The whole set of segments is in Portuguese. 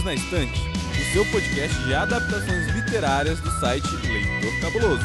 Perdidos na Estante, o seu podcast de adaptações literárias do site Leitor Cabuloso.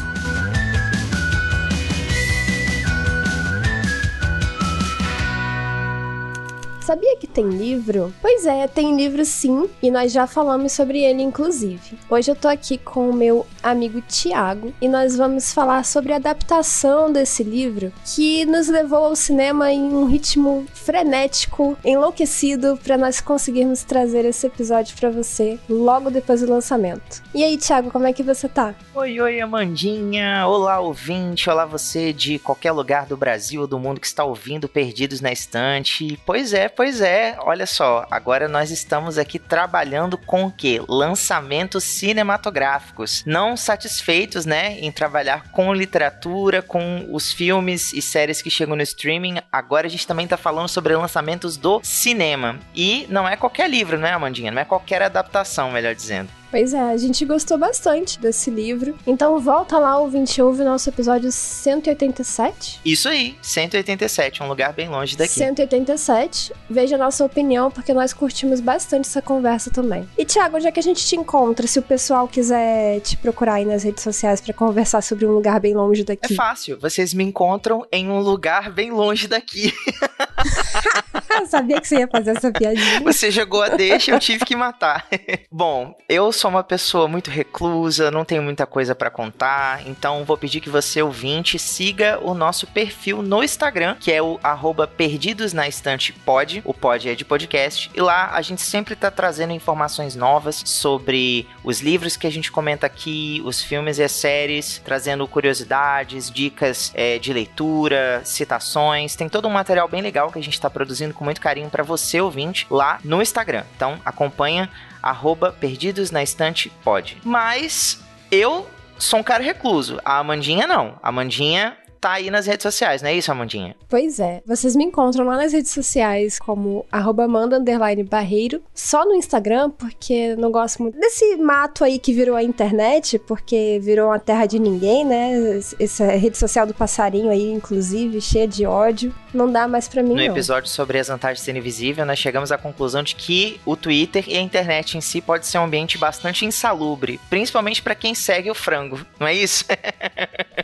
Sabia que tem livro? Pois é, tem livro sim, e nós já falamos sobre ele inclusive. Hoje eu tô aqui com o meu amigo Tiago e nós vamos falar sobre a adaptação desse livro que nos levou ao cinema em um ritmo frenético, enlouquecido para nós conseguirmos trazer esse episódio para você logo depois do lançamento. E aí, Tiago, como é que você tá? Oi, oi, Amandinha. Olá, ouvinte. Olá, você de qualquer lugar do Brasil ou do mundo que está ouvindo Perdidos na Estante. Pois é, Pois é, olha só, agora nós estamos aqui trabalhando com o quê? Lançamentos cinematográficos. Não satisfeitos, né, em trabalhar com literatura, com os filmes e séries que chegam no streaming, agora a gente também tá falando sobre lançamentos do cinema. E não é qualquer livro, né, Amandinha? Não é qualquer adaptação, melhor dizendo. Pois é, a gente gostou bastante desse livro. Então volta lá, ouvinte, ouve o nosso episódio 187. Isso aí, 187, um lugar bem longe daqui. 187. Veja a nossa opinião, porque nós curtimos bastante essa conversa também. E Thiago, onde é que a gente te encontra se o pessoal quiser te procurar aí nas redes sociais para conversar sobre um lugar bem longe daqui? É fácil, vocês me encontram em um lugar bem longe daqui. eu sabia que você ia fazer essa piadinha. Você jogou a deixa, eu tive que matar. Bom, eu sou uma pessoa muito reclusa, não tenho muita coisa para contar, então vou pedir que você, ouvinte, siga o nosso perfil no Instagram, que é o arroba Perdidos na Estante Pod. O pod é de podcast. E lá a gente sempre tá trazendo informações novas sobre os livros que a gente comenta aqui, os filmes e as séries, trazendo curiosidades, dicas é, de leitura, citações. Tem todo um material bem legal que a gente tá produzindo com muito carinho para você, ouvinte, lá no Instagram. Então acompanha arroba Perdidos na Estante pode. Mas eu sou um cara recluso. A Amandinha não. A Amandinha tá aí nas redes sociais, não é isso, Amandinha? Pois é. Vocês me encontram lá nas redes sociais como Amanda Barreiro, só no Instagram, porque não gosto muito desse mato aí que virou a internet, porque virou uma terra de ninguém, né? Essa rede social do passarinho aí, inclusive, cheia de ódio. Não dá mais pra mim, No não. episódio sobre as vantagens de ser invisível, nós chegamos à conclusão de que o Twitter e a internet em si pode ser um ambiente bastante insalubre, principalmente para quem segue o frango, não é isso?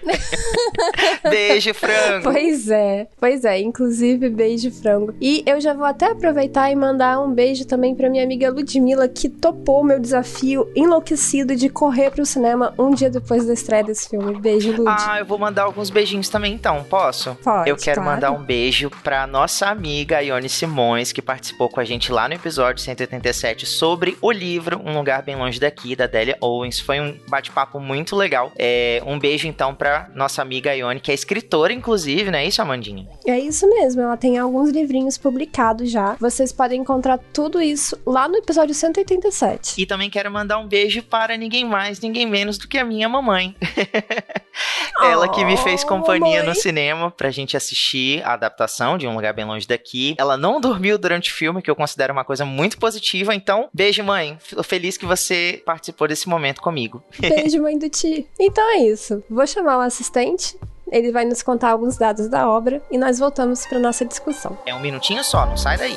beijo, frango. Pois é, pois é, inclusive beijo, frango. E eu já vou até aproveitar e mandar um beijo também pra minha amiga Ludmilla, que topou meu desafio enlouquecido de correr pro cinema um dia depois da estreia desse filme. Beijo, Lud. Ah, eu vou mandar alguns beijinhos também então, posso? Pode, Eu quero claro. mandar um beijo pra nossa amiga Ione Simões, que participou com a gente lá no episódio 187 sobre o livro Um Lugar Bem Longe Daqui, da Delia Owens. Foi um bate-papo muito legal. É, um beijo então pra nossa amiga Ione, que é escritora, inclusive, não é isso, Amandinha? É isso mesmo, ela tem alguns livrinhos publicados já. Vocês podem encontrar tudo isso lá no episódio 187. E também quero mandar um beijo para ninguém mais, ninguém menos do que a minha mamãe. Ela que me fez Oh, companhia mamãe. no cinema pra gente assistir a adaptação de Um Lugar Bem Longe Daqui. Ela não dormiu durante o filme, que eu considero uma coisa muito positiva. Então, beijo, mãe. Fico feliz que você participou desse momento comigo. Beijo, mãe do Ti. Então é isso. Vou chamar o assistente. Ele vai nos contar alguns dados da obra e nós voltamos para nossa discussão. É um minutinho só, não sai daí.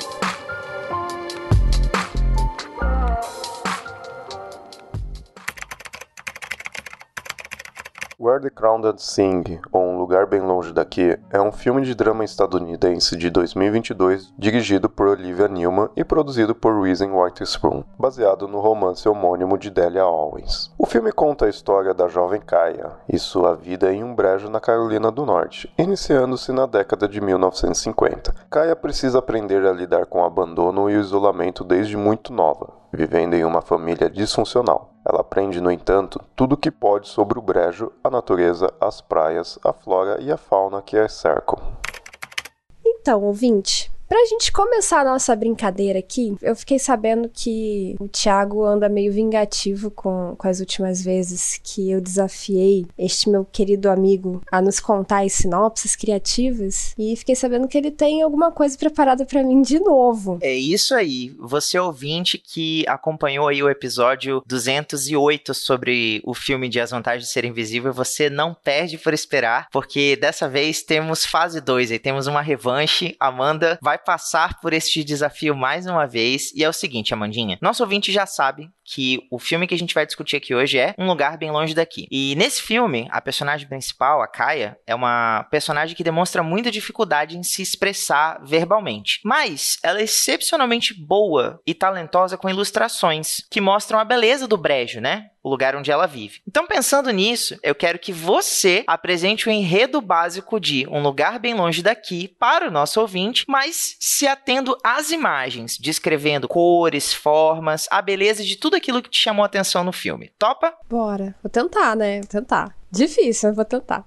Where the Crowned Sing, ou Um Lugar Bem Longe Daqui, é um filme de drama estadunidense de 2022 dirigido por Olivia Newman e produzido por Reason Witherspoon, baseado no romance homônimo de Delia Owens. O filme conta a história da jovem Kaya e sua vida em um brejo na Carolina do Norte, iniciando-se na década de 1950. Kaya precisa aprender a lidar com o abandono e o isolamento desde muito nova, vivendo em uma família disfuncional. Ela aprende, no entanto, tudo o que pode sobre o brejo, a natureza, as praias, a flora e a fauna que a cercam. Então, ouvinte, pra gente começar a nossa brincadeira aqui, eu fiquei sabendo que o Thiago anda meio vingativo com, com as últimas vezes que eu desafiei este meu querido amigo a nos contar as sinopses criativas e fiquei sabendo que ele tem alguma coisa preparada pra mim de novo. É isso aí. Você ouvinte que acompanhou aí o episódio 208 sobre o filme de As Vantagens de Ser Invisível, você não perde por esperar, porque dessa vez temos fase 2 aí, temos uma revanche. Amanda vai vai passar por este desafio mais uma vez. E é o seguinte, Amandinha. Nosso ouvinte já sabe que o filme que a gente vai discutir aqui hoje é Um Lugar Bem Longe Daqui. E nesse filme, a personagem principal, a Kaia, é uma personagem que demonstra muita dificuldade em se expressar verbalmente. Mas ela é excepcionalmente boa e talentosa com ilustrações que mostram a beleza do brejo, né? O lugar onde ela vive. Então, pensando nisso, eu quero que você apresente o enredo básico de Um Lugar Bem Longe Daqui para o nosso ouvinte, mas se atendo às imagens, descrevendo cores, formas, a beleza de tudo aquilo que te chamou a atenção no filme. Topa? Bora. Vou tentar, né? Vou tentar. Difícil, mas vou tentar.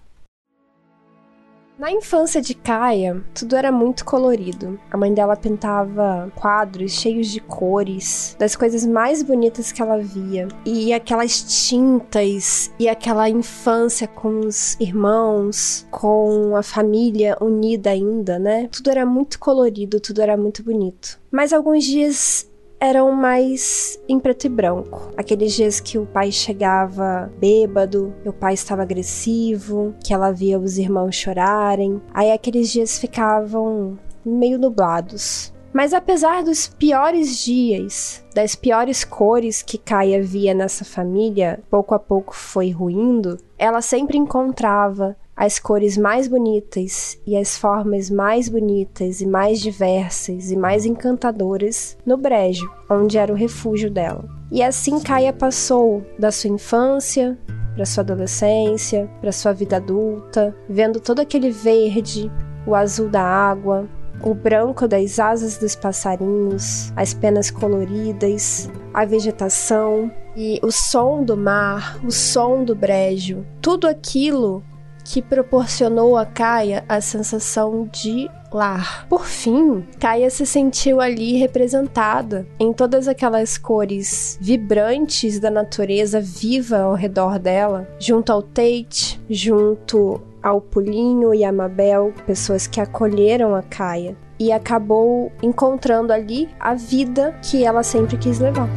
Na infância de Kaia, tudo era muito colorido. A mãe dela pintava quadros cheios de cores, das coisas mais bonitas que ela via. E aquelas tintas e aquela infância com os irmãos, com a família unida ainda, né? Tudo era muito colorido, tudo era muito bonito. Mas alguns dias eram mais em preto e branco. Aqueles dias que o pai chegava bêbado, o pai estava agressivo, que ela via os irmãos chorarem. Aí aqueles dias ficavam meio nublados. Mas apesar dos piores dias, das piores cores que Kaia via nessa família, pouco a pouco foi ruindo, ela sempre encontrava as cores mais bonitas e as formas mais bonitas e mais diversas e mais encantadoras no brejo, onde era o refúgio dela. E assim Kaia passou da sua infância para sua adolescência, para sua vida adulta, vendo todo aquele verde, o azul da água, o branco das asas dos passarinhos, as penas coloridas, a vegetação e o som do mar, o som do brejo, tudo aquilo que proporcionou a Kaia a sensação de lar. Por fim, Kaia se sentiu ali representada em todas aquelas cores vibrantes da natureza viva ao redor dela, junto ao Tate, junto ao Pulinho e a Mabel, pessoas que acolheram a Kaia, e acabou encontrando ali a vida que ela sempre quis levar.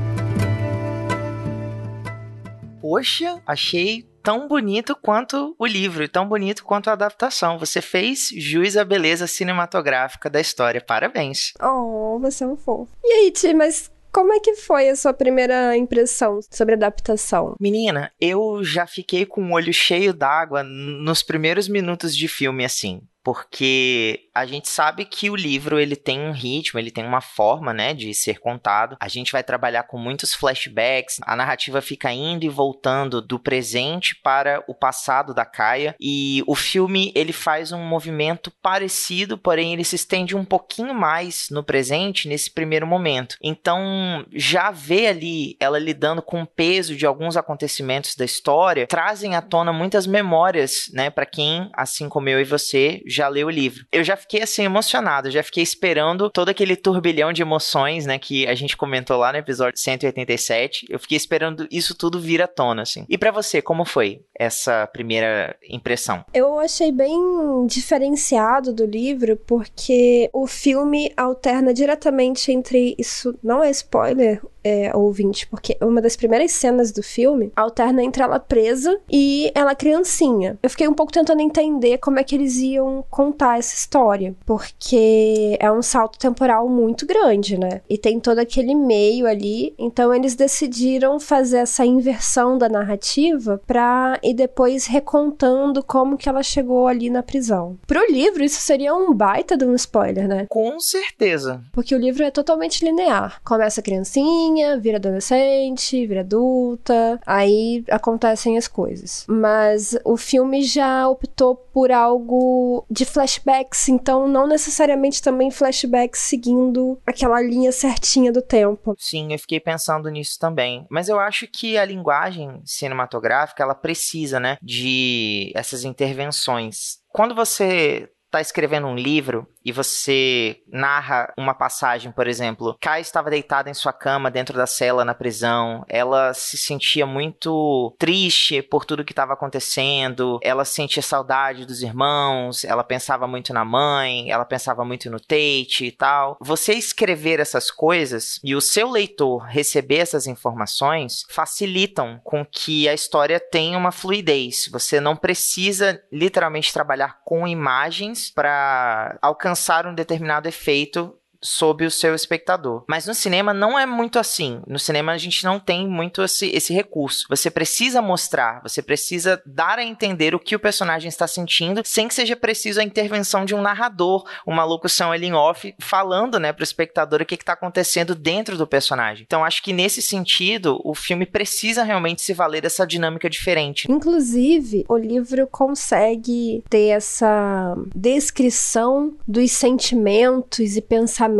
Poxa, achei tão bonito quanto o livro, e tão bonito quanto a adaptação. Você fez jus à beleza cinematográfica da história. Parabéns. Oh, você é um fofo. E aí, Ti, mas como é que foi a sua primeira impressão sobre adaptação? Menina, eu já fiquei com o olho cheio d'água nos primeiros minutos de filme, assim porque a gente sabe que o livro ele tem um ritmo, ele tem uma forma, né, de ser contado. A gente vai trabalhar com muitos flashbacks, a narrativa fica indo e voltando do presente para o passado da Kaia e o filme ele faz um movimento parecido, porém ele se estende um pouquinho mais no presente nesse primeiro momento. Então, já ver ali ela lidando com o peso de alguns acontecimentos da história, trazem à tona muitas memórias, né, para quem, assim como eu e você, já leu o livro. Eu já fiquei assim emocionado, já fiquei esperando todo aquele turbilhão de emoções, né, que a gente comentou lá no episódio 187. Eu fiquei esperando isso tudo vir à tona, assim. E para você, como foi essa primeira impressão? Eu achei bem diferenciado do livro porque o filme alterna diretamente entre isso não é spoiler, é, ouvinte, porque uma das primeiras cenas do filme alterna entre ela presa e ela criancinha. Eu fiquei um pouco tentando entender como é que eles iam contar essa história, porque é um salto temporal muito grande, né? E tem todo aquele meio ali, então eles decidiram fazer essa inversão da narrativa pra ir depois recontando como que ela chegou ali na prisão. Pro livro, isso seria um baita de um spoiler, né? Com certeza. Porque o livro é totalmente linear. Começa a criancinha, vira adolescente, vira adulta, aí acontecem as coisas. Mas o filme já optou por algo de flashbacks, então não necessariamente também flashbacks seguindo aquela linha certinha do tempo. Sim, eu fiquei pensando nisso também. Mas eu acho que a linguagem cinematográfica, ela precisa, né, de essas intervenções. Quando você está escrevendo um livro e você narra uma passagem, por exemplo, Kai estava deitada em sua cama dentro da cela na prisão, ela se sentia muito triste por tudo que estava acontecendo, ela sentia saudade dos irmãos, ela pensava muito na mãe, ela pensava muito no Tate e tal. Você escrever essas coisas e o seu leitor receber essas informações facilitam com que a história tenha uma fluidez. Você não precisa literalmente trabalhar com imagens para alcançar alcançar um determinado efeito sob o seu espectador. Mas no cinema não é muito assim. No cinema a gente não tem muito esse, esse recurso. Você precisa mostrar, você precisa dar a entender o que o personagem está sentindo, sem que seja preciso a intervenção de um narrador, uma locução ali em off, falando, né, para o espectador o que está acontecendo dentro do personagem. Então acho que nesse sentido, o filme precisa realmente se valer dessa dinâmica diferente. Inclusive, o livro consegue ter essa descrição dos sentimentos e pensamentos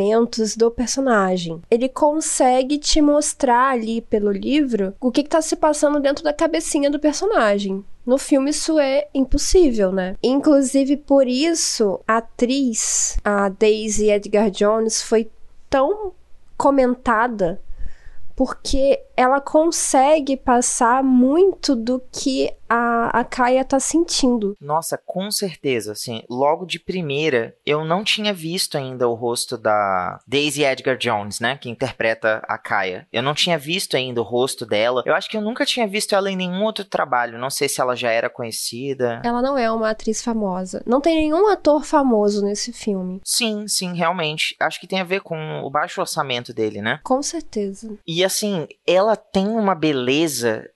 do personagem. Ele consegue te mostrar ali pelo livro o que, está se passando dentro da cabecinha do personagem. No filme isso é impossível, né? Inclusive por isso a atriz, a Daisy Edgar Jones, foi tão comentada porque ela consegue passar muito do que a, a Kaia tá sentindo. Nossa, com certeza, assim, logo de primeira, eu não tinha visto ainda o rosto da Daisy Edgar Jones, né, que interpreta a Kaia. Eu não tinha visto ainda o rosto dela. Eu acho que eu nunca tinha visto ela em nenhum outro trabalho. Não sei se ela já era conhecida. Ela não é uma atriz famosa. Não tem nenhum ator famoso nesse filme. Sim, sim, realmente. Acho que tem a ver com o baixo orçamento dele, né? Com certeza. E assim, ela tem uma beleza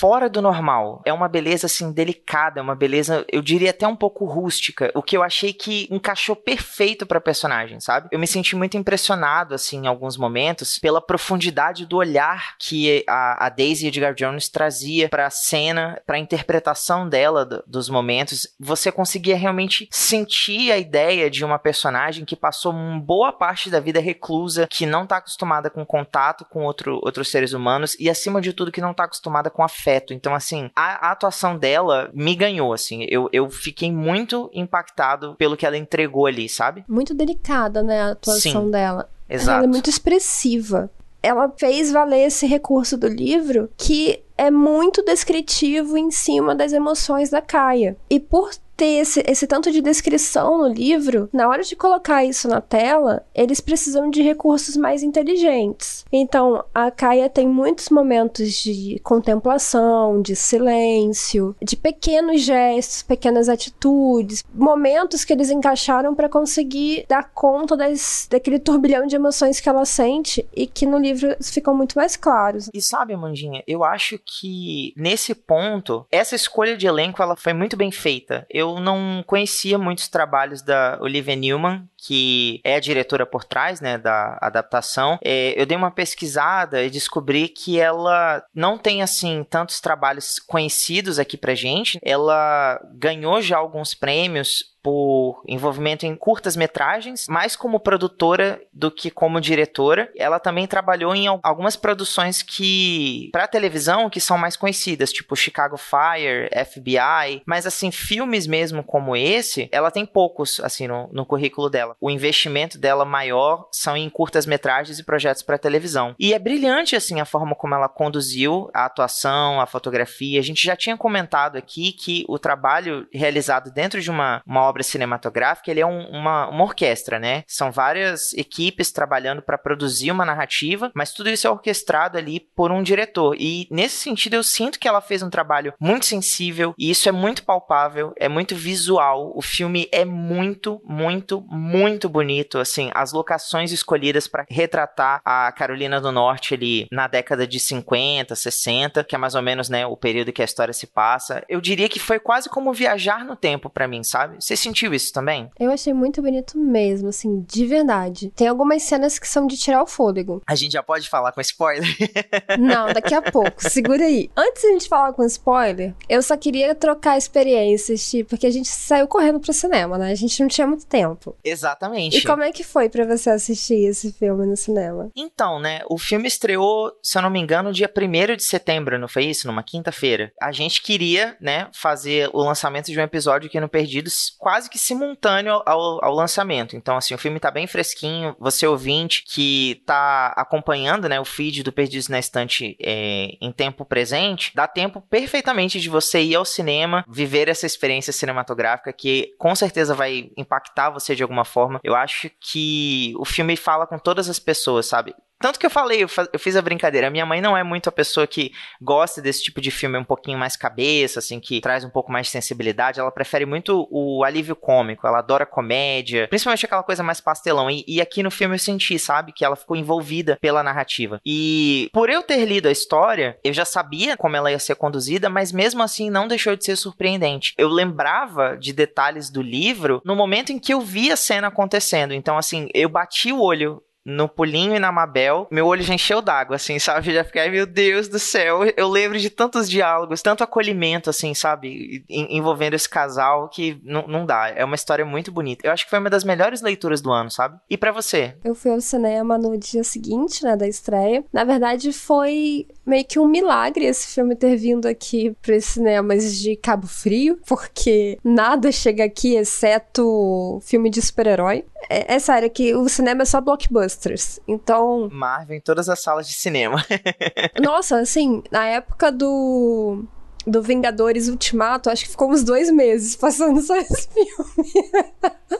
fora do normal. É uma beleza assim delicada, é uma beleza, eu diria até um pouco rústica, o que eu achei que encaixou perfeito para personagem, sabe? Eu me senti muito impressionado assim em alguns momentos pela profundidade do olhar que a, a Daisy Edgar Jones trazia para a cena, para a interpretação dela do, dos momentos. Você conseguia realmente sentir a ideia de uma personagem que passou uma boa parte da vida reclusa, que não está acostumada com contato com outro, outros seres humanos e acima de tudo que não está acostumada com afeto afeto. Então, assim, a, a, atuação dela me ganhou, assim. Eu, eu fiquei muito impactado pelo que ela entregou ali, sabe? Muito delicada, né, a atuação Sim, dela. Exato. Ela é muito expressiva. Ela fez valer esse recurso do livro que é muito descritivo em cima das emoções da Kaia. E por ter esse, esse tanto de descrição no livro, na hora de colocar isso na tela, eles precisam de recursos mais inteligentes. Então, a Kaia tem muitos momentos de contemplação, de silêncio, de pequenos gestos, pequenas atitudes, momentos que eles encaixaram para conseguir dar conta das, daquele turbilhão de emoções que ela sente e que no livro ficam muito mais claros. E sabe, Amandinha, eu acho que nesse ponto, essa escolha de elenco ela foi muito bem feita. Eu eu não conhecia muitos trabalhos da Olivia Newman, que é a diretora por trás né, da adaptação. É, eu dei uma pesquisada e descobri que ela não tem assim tantos trabalhos conhecidos aqui pra gente. Ela ganhou já alguns prêmios por envolvimento em curtas metragens, mais como produtora do que como diretora. Ela também trabalhou em algumas produções que para televisão que são mais conhecidas, tipo Chicago Fire, FBI, mas assim filmes mesmo como esse, ela tem poucos assim no, no currículo dela. O investimento dela maior são em curtas metragens e projetos para televisão. E é brilhante assim a forma como ela conduziu a atuação, a fotografia. A gente já tinha comentado aqui que o trabalho realizado dentro de uma, uma obra cinematográfica, ele é um, uma, uma orquestra, né? São várias equipes trabalhando para produzir uma narrativa, mas tudo isso é orquestrado ali por um diretor. E nesse sentido, eu sinto que ela fez um trabalho muito sensível e isso é muito palpável, é muito visual. O filme é muito, muito, muito bonito. Assim, as locações escolhidas para retratar a Carolina do Norte ali na década de 50, 60, que é mais ou menos, né, o período que a história se passa. Eu diria que foi quase como viajar no tempo para mim, sabe? Você sentiu isso também? Eu achei muito bonito mesmo, assim, de verdade. Tem algumas cenas que são de tirar o fôlego. A gente já pode falar com spoiler? Não, daqui a pouco. Segura aí. Antes de a gente falar com spoiler, eu só queria trocar experiências, tipo, porque a gente saiu correndo pro cinema, né? A gente não tinha muito tempo. Exatamente. E como é que foi para você assistir esse filme no cinema? Então, né, o filme estreou, se eu não me engano, dia 1 de setembro, não foi isso? Numa quinta-feira. A gente queria, né, fazer o lançamento de um episódio aqui no Perdidos quase que simultâneo ao, ao lançamento. Então, assim, o filme tá bem fresquinho. Você ouvinte que tá acompanhando, né, o feed do Perdidos na Estante é, em tempo presente, dá tempo perfeitamente de você ir ao cinema, viver essa experiência cinematográfica que com certeza vai impactar você de alguma forma. Eu acho que o filme fala com todas as pessoas, sabe? Tanto que eu falei, eu, fiz a brincadeira. A minha mãe não é muito a pessoa que gosta desse tipo de filme um pouquinho mais cabeça, assim, que traz um pouco mais de sensibilidade. Ela prefere muito o alívio cômico, ela adora comédia, principalmente aquela coisa mais pastelão. E, e aqui no filme eu senti, sabe, que ela ficou envolvida pela narrativa. E por eu ter lido a história, eu já sabia como ela ia ser conduzida, mas mesmo assim não deixou de ser surpreendente. Eu lembrava de detalhes do livro no momento em que eu vi a cena acontecendo. Então, assim, eu bati o olho no Pulinho e na Mabel, meu olho já encheu d'água, assim, sabe? Já fiquei, meu Deus do céu, eu lembro de tantos diálogos, tanto acolhimento, assim, sabe? envolvendo esse casal que não dá. É uma história muito bonita. Eu acho que foi uma das melhores leituras do ano, sabe? E para você? Eu fui ao cinema no dia seguinte, né, da estreia. Na verdade, foi meio que um milagre esse filme ter vindo aqui para os cinemas de Cabo Frio, porque nada chega aqui exceto filme de super-herói. É, é sério que o cinema é só blockbusters. Então. Marvel em todas as salas de cinema. Nossa, assim, na época do do Vingadores Ultimato, acho que ficou uns dois meses passando só esse filme.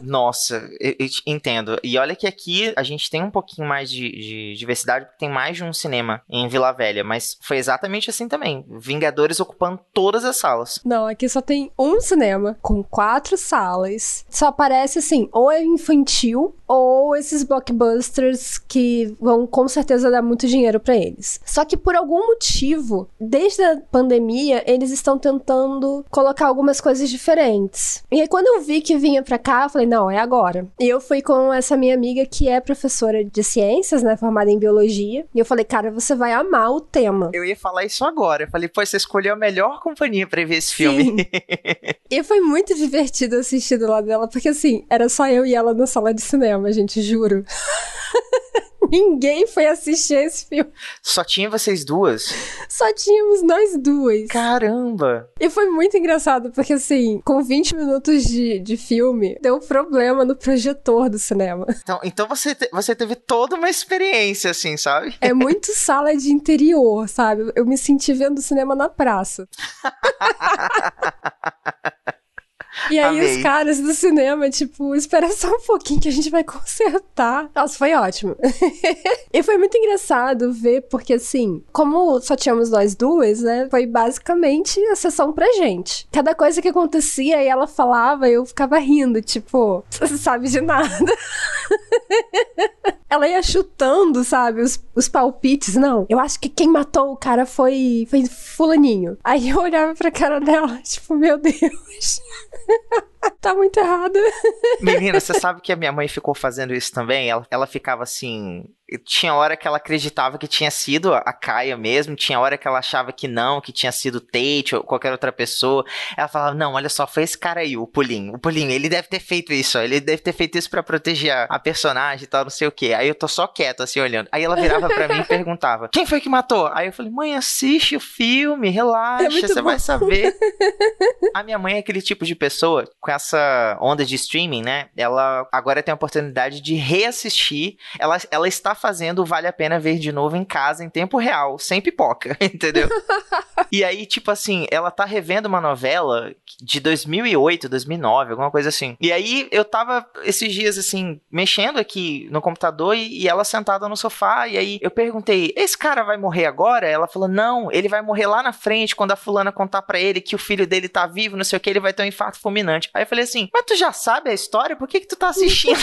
Nossa, eu, eu entendo. E olha que aqui a gente tem um pouquinho mais de, de, diversidade, porque tem mais de um cinema em Vila Velha, mas foi exatamente assim também. Vingadores ocupando todas as salas. Não, aqui só tem um cinema com quatro salas. Só aparece assim, ou é infantil, ou esses blockbusters que vão com certeza dar muito dinheiro para eles. Só que por algum motivo, desde a pandemia, eles estão tentando colocar algumas coisas diferentes. E aí, quando eu vi que vinha pra cá, eu falei, não, é agora. E eu fui com essa minha amiga que é professora de ciências, né, formada em biologia. E eu falei, cara, você vai amar o tema. Eu ia falar isso agora. Eu falei, pô, você escolheu a melhor companhia pra ver esse filme. e foi muito divertido assistir do lado dela, porque assim, era só eu e ela na sala de cinema, gente, juro. Ninguém foi assistir esse filme. Só tinha vocês duas? Só tínhamos nós duas. Caramba! E foi muito engraçado, porque assim, com 20 minutos de, de filme, deu um problema no projetor do cinema. Então, então você, te, você teve toda uma experiência, assim, sabe? É muito sala de interior, sabe? Eu me senti vendo cinema na praça. E aí Amei. os caras do cinema, tipo, espera só um pouquinho que a gente vai consertar. Nossa, foi ótimo. e foi muito engraçado ver, porque assim, como só tínhamos nós duas, né? Foi basicamente a sessão pra gente. Cada coisa que acontecia e ela falava, eu ficava rindo, tipo, você sabe de nada. ela ia chutando, sabe, os, os palpites. Não, eu acho que quem matou o cara foi, foi fulaninho. Aí eu olhava pra cara dela, tipo, meu Deus. tá muito errado. Menina, você sabe que a minha mãe ficou fazendo isso também? Ela, ela ficava assim, tinha hora que ela acreditava que tinha sido a Kaia mesmo, tinha hora que ela achava que não, que tinha sido Tate ou qualquer outra pessoa. Ela falava: Não, olha só, foi esse cara aí, o Pulinho. O Pulinho, ele deve ter feito isso, ó, ele deve ter feito isso para proteger a, personagem e tal, não sei o que. Aí eu tô só quieto, assim, olhando. Aí ela virava para mim e perguntava: Quem foi que matou? Aí eu falei: Mãe, assiste o filme, relaxa, é você vai saber. a minha mãe é aquele tipo de pessoa, com essa onda de streaming, né? Ela agora tem a oportunidade de reassistir. Ela, ela está fazendo Vale a Pena Ver de novo em casa, em tempo real, sem pipoca, entendeu? e aí, tipo assim, ela tá revendo uma novela de 2008, 2009, alguma coisa assim. E aí, eu tava esses dias, assim, mexendo aqui no computador e, e ela sentada no sofá, e aí eu perguntei, esse cara vai morrer agora? Ela falou, não, ele vai morrer lá na frente, quando a fulana contar para ele que o filho dele tá vivo, não sei o que, ele vai ter um infarto fulminante. Aí eu falei assim, mas tu já sabe a história? Por que que tu tá assistindo?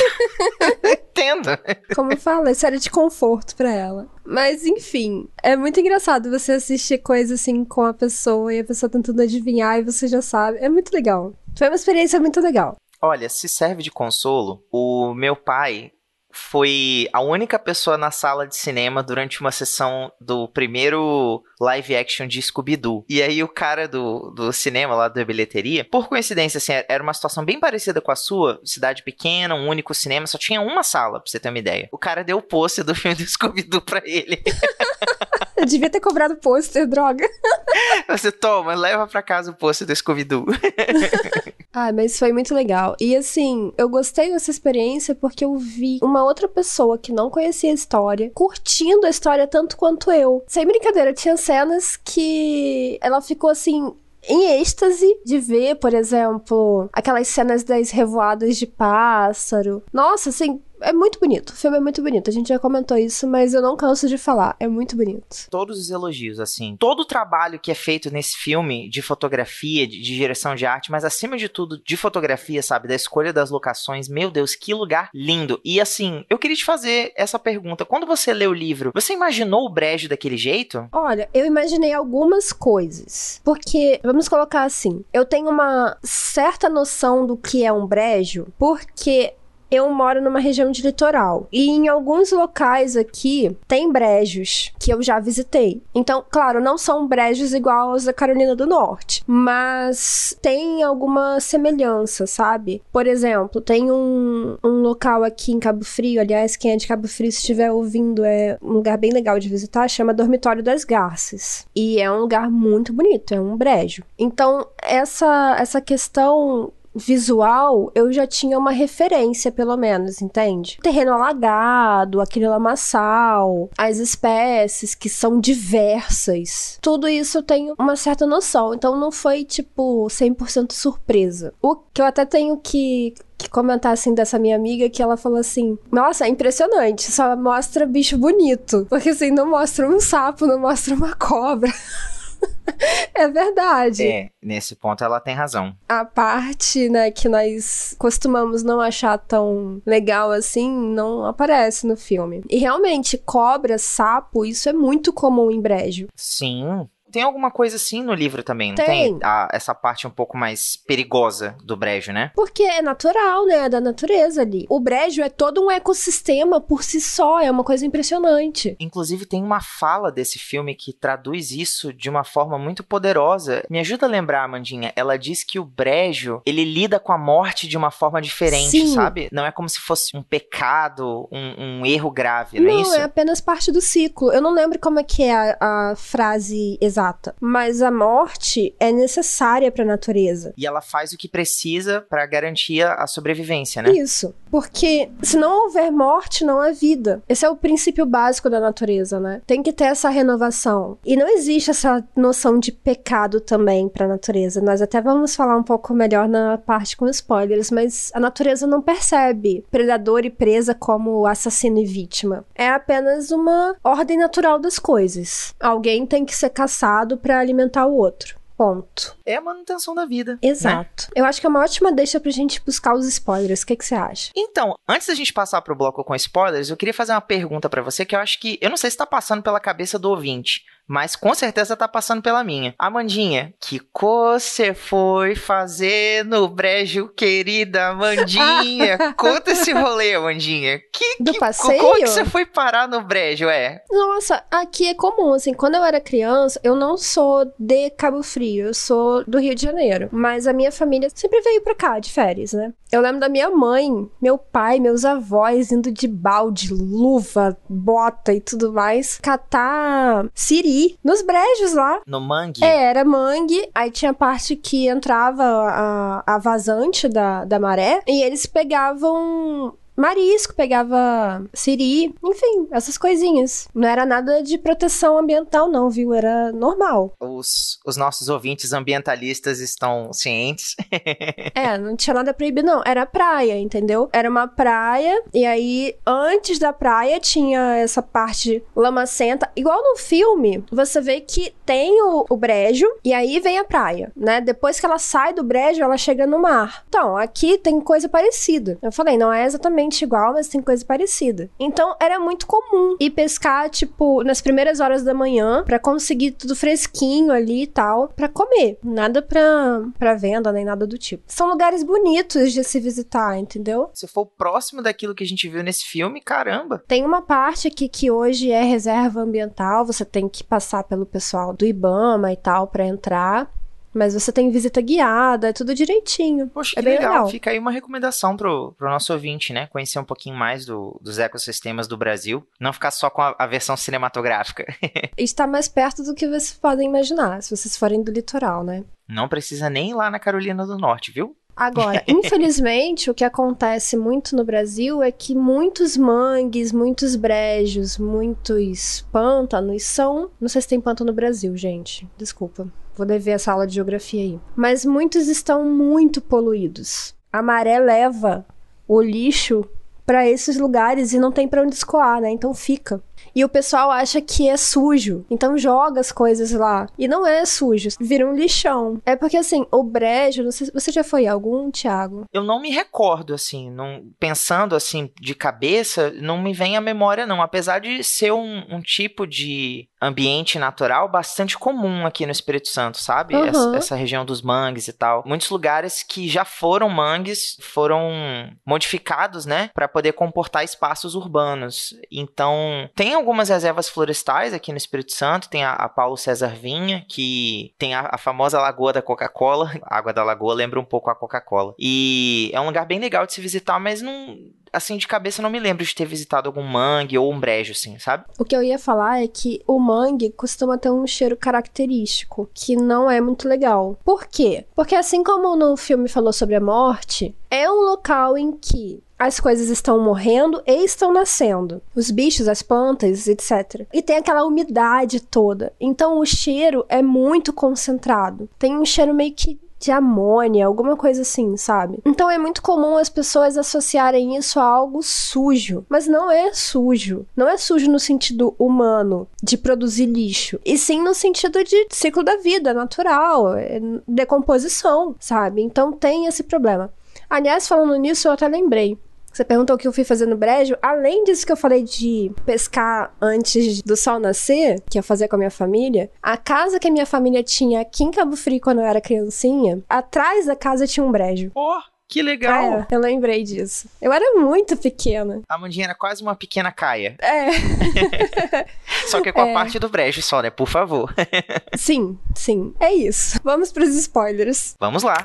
Entendo. Como eu falei, série de de conforto para ela. Mas enfim, é muito engraçado você assistir coisas assim com a pessoa e a pessoa tentando adivinhar e você já sabe. É muito legal. Foi uma experiência muito legal. Olha, se serve de consolo, o meu pai foi a única pessoa na sala de cinema durante uma sessão do primeiro live action de Scooby-Doo. E aí o cara do, do cinema lá da bilheteria, por coincidência, assim, era uma situação bem parecida com a sua, cidade pequena, um único cinema, só tinha uma sala, pra você ter uma ideia. O cara deu o pôster do filme do Scooby-Doo pra ele. Eu devia ter cobrado o pôster, droga. Você toma, leva pra casa o pôster do Scooby-Doo. ah, mas foi muito legal. E assim, eu gostei dessa experiência porque eu vi uma outra pessoa que não conhecia a história, curtindo a história tanto quanto eu. Sem brincadeira, tinha cenas que ela ficou assim em êxtase de ver, por exemplo, aquelas cenas das revoadas de pássaro. Nossa, assim, É muito bonito. O filme é muito bonito. A gente já comentou isso, mas eu não canso de falar. É muito bonito. Todos os elogios, assim. Todo o trabalho que é feito nesse filme de fotografia, de, de direção de arte, mas acima de tudo de fotografia, sabe? Da escolha das locações. Meu Deus, que lugar lindo. E assim, eu queria te fazer essa pergunta. Quando você lê o livro, você imaginou o brejo daquele jeito? Olha, eu imaginei algumas coisas. Porque, vamos colocar assim, eu tenho uma certa noção do que é um brejo, porque eu moro numa região de litoral. E em alguns locais aqui tem brejos que eu já visitei. Então, claro, não são brejos igual aos da Carolina do Norte, mas tem alguma semelhança, sabe? Por exemplo, tem um, um local aqui em Cabo Frio, aliás, quem é de Cabo Frio, se estiver ouvindo, é um lugar bem legal de visitar, chama Dormitório das Garças. E é um lugar muito bonito, é um brejo. Então, essa, essa questão visual, eu já tinha uma referência, pelo menos, entende? terreno alagado, aquele lamaçal, as espécies que são diversas. Tudo isso eu tenho uma certa noção. Então não foi, tipo, 100% surpresa. O que eu até tenho que que comentar assim dessa minha amiga que ela falou assim: Nossa, é impressionante, só mostra bicho bonito. Porque assim, não mostra um sapo, não mostra uma cobra. é verdade. É, nesse ponto ela tem razão. A parte, né, que nós costumamos não achar tão legal assim, não aparece no filme. E realmente, cobra, sapo, isso é muito comum em brejo. Sim. Tem alguma coisa assim no livro também, não tem? tem? A, essa parte um pouco mais perigosa do brejo, né? Porque é natural, né? É da natureza ali. O brejo é todo um ecossistema por si só, é uma coisa impressionante. Inclusive, tem uma fala desse filme que traduz isso de uma forma muito poderosa. Me ajuda a lembrar, Amandinha. Ela diz que o brejo, ele lida com a morte de uma forma diferente, Sim. sabe? Não é como se fosse um pecado, um, um erro grave, não, Não, é isso? é apenas parte do ciclo. Eu não lembro como é que é a, a frase exata, mas a morte é necessária para a natureza. E ela faz o que precisa pra garantir a sobrevivência, né? Isso. Porque se não houver morte, não há vida. Esse é o princípio básico da natureza, né? Tem que ter essa renovação. E não existe essa noção de pecado também para a natureza. Nós até vamos falar um pouco melhor na parte com spoilers, mas a natureza não percebe predador e presa como assassino e vítima. É apenas uma ordem natural das coisas. Alguém tem que ser caçado para alimentar o outro. Ponto. É a manutenção da vida. né? Exato. Eu acho que é uma ótima deixa pra gente buscar os spoilers. O que, que você acha? Então, antes da gente passar pro bloco com spoilers, eu queria fazer uma pergunta pra você que eu acho que eu não sei se tá passando pela cabeça do ouvinte, mas com certeza tá passando pela minha. Amandinha, que você foi fazer no brejo, querida Amandinha? Conta esse rolê, Amandinha. Que, Do que, passeio? Como que você foi parar no brejo, é? Nossa, aqui é comum, assim, quando eu era criança, eu não sou de Cabo Frio, eu sou do Rio de Janeiro. Mas a minha família sempre veio pra cá de férias, né? Eu lembro da minha mãe, meu pai, meus avós indo de balde, luva, bota e tudo mais, catar siri nos brejos lá. No mangue? É, era mangue, aí tinha parte que entrava a, a vazante da, da maré, e eles pegavam marisco, pegava siri, enfim, essas coisinhas. Não era nada de proteção ambiental, não, viu? Era normal. Os, os nossos ouvintes ambientalistas estão cientes. É, não tinha nada proibido, não. Era praia, entendeu? Era uma praia, e aí, antes da praia, tinha essa parte lamacenta. Igual no filme, você vê que tem o, o brejo, e aí vem a praia, né? Depois que ela sai do brejo, ela chega no mar. Então, aqui tem coisa parecida. Eu falei, não é exatamente igual, mas tem coisa parecida. Então, era muito comum ir pescar, tipo, nas primeiras horas da manhã, pra conseguir tudo fresquinho ali e tal, pra comer. Nada pra, pra venda, nem nada do tipo. São lugares bonitos de se visitar, entendeu? Se for próximo daquilo que a gente viu nesse filme, caramba. Tem uma parte aqui que hoje é reserva ambiental, você tem que passar pelo pessoal do Ibama e tal pra entrar. Mas você tem visita guiada, é tudo direitinho. Poxa, É que bem legal. legal. Fica aí uma recomendação pro, pro nosso ouvinte, né? Conhecer um pouquinho mais do- dos ecossistemas do Brasil. Não ficar só com a, a versão cinematográfica. Está mais perto do que vocês podem imaginar, se vocês forem do litoral, né? Não precisa nem ir lá na Carolina do Norte, viu? Agora, infelizmente, o que acontece muito no Brasil é que muitos mangues, muitos brejos, muitos pântanos são. Não sei se tem pântano no Brasil, gente. Desculpa. Vou dever essa aula de geografia aí. Mas muitos estão muito poluídos. A maré leva o lixo para esses lugares e não tem para onde escoar, né? Então fica. E o pessoal acha que é sujo. Então joga as coisas lá. E não é sujo. Vira um lixão. É porque, assim, o brejo, não sei se você já foi algum, Thiago? Eu não me recordo, assim, não, pensando assim de cabeça, não me vem à memória, não. Apesar de ser um, um tipo de ambiente natural bastante comum aqui no Espírito Santo, sabe? Uhum. Essa, essa, região dos mangues e tal. Muitos lugares que já foram mangues foram modificados, né, para poder comportar espaços urbanos. Então, tem algumas reservas florestais aqui no Espírito Santo, tem a, a Paulo César Vinha, que tem a, a famosa Lagoa da Coca-Cola. A água da lagoa lembra um pouco a Coca-Cola. E é um lugar bem legal de se visitar, mas não assim, de cabeça não me lembro de ter visitado algum mangue ou um brejo, assim, sabe? O que eu ia falar é que o mangue costuma ter um cheiro característico, que não é muito legal. Por quê? Porque assim como no filme falou sobre a morte, é um local em que as coisas estão morrendo e estão nascendo. Os bichos, as plantas, etc. E tem aquela umidade toda. Então o cheiro é muito concentrado. Tem um cheiro meio que de amônia, alguma coisa assim, sabe? Então é muito comum as pessoas associarem isso a algo sujo, mas não é sujo. Não é sujo no sentido humano de produzir lixo, e sim no sentido de ciclo da vida natural, é decomposição, sabe? Então tem esse problema. Aliás, falando nisso, eu até lembrei. Você perguntou o que eu fui fazer no brejo. Além disso que eu falei de pescar antes do sol nascer, que eu fazia com a minha família, a casa que a minha família tinha aqui em Cabo Frio quando eu era criancinha, atrás da casa tinha um brejo. Oh! Que legal! É, eu lembrei disso. Eu era muito pequena. A Mandinha era quase uma pequena caia. É. só que com a é. parte do brejo só, né? Por favor. sim, sim. É isso. Vamos pros spoilers. Vamos lá.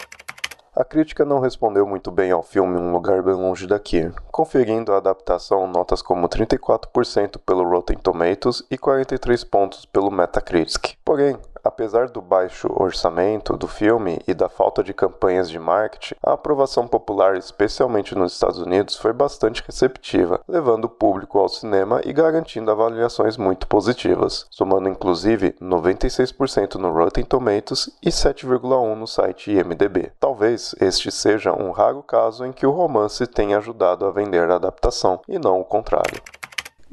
A crítica não respondeu muito bem ao filme Um Lugar Bem Longe Daqui, conferindo a adaptação notas como 34% pelo Rotten Tomatoes e 43 pontos pelo Metacritic. Porém, Apesar do baixo orçamento do filme e da falta de campanhas de marketing, a aprovação popular, especialmente nos Estados Unidos, foi bastante receptiva, levando o público ao cinema e garantindo avaliações muito positivas, somando inclusive 96% no Rotten Tomatoes e 7,1% no site IMDb. Talvez este seja um raro caso em que o romance tenha ajudado a vender a adaptação e não o contrário.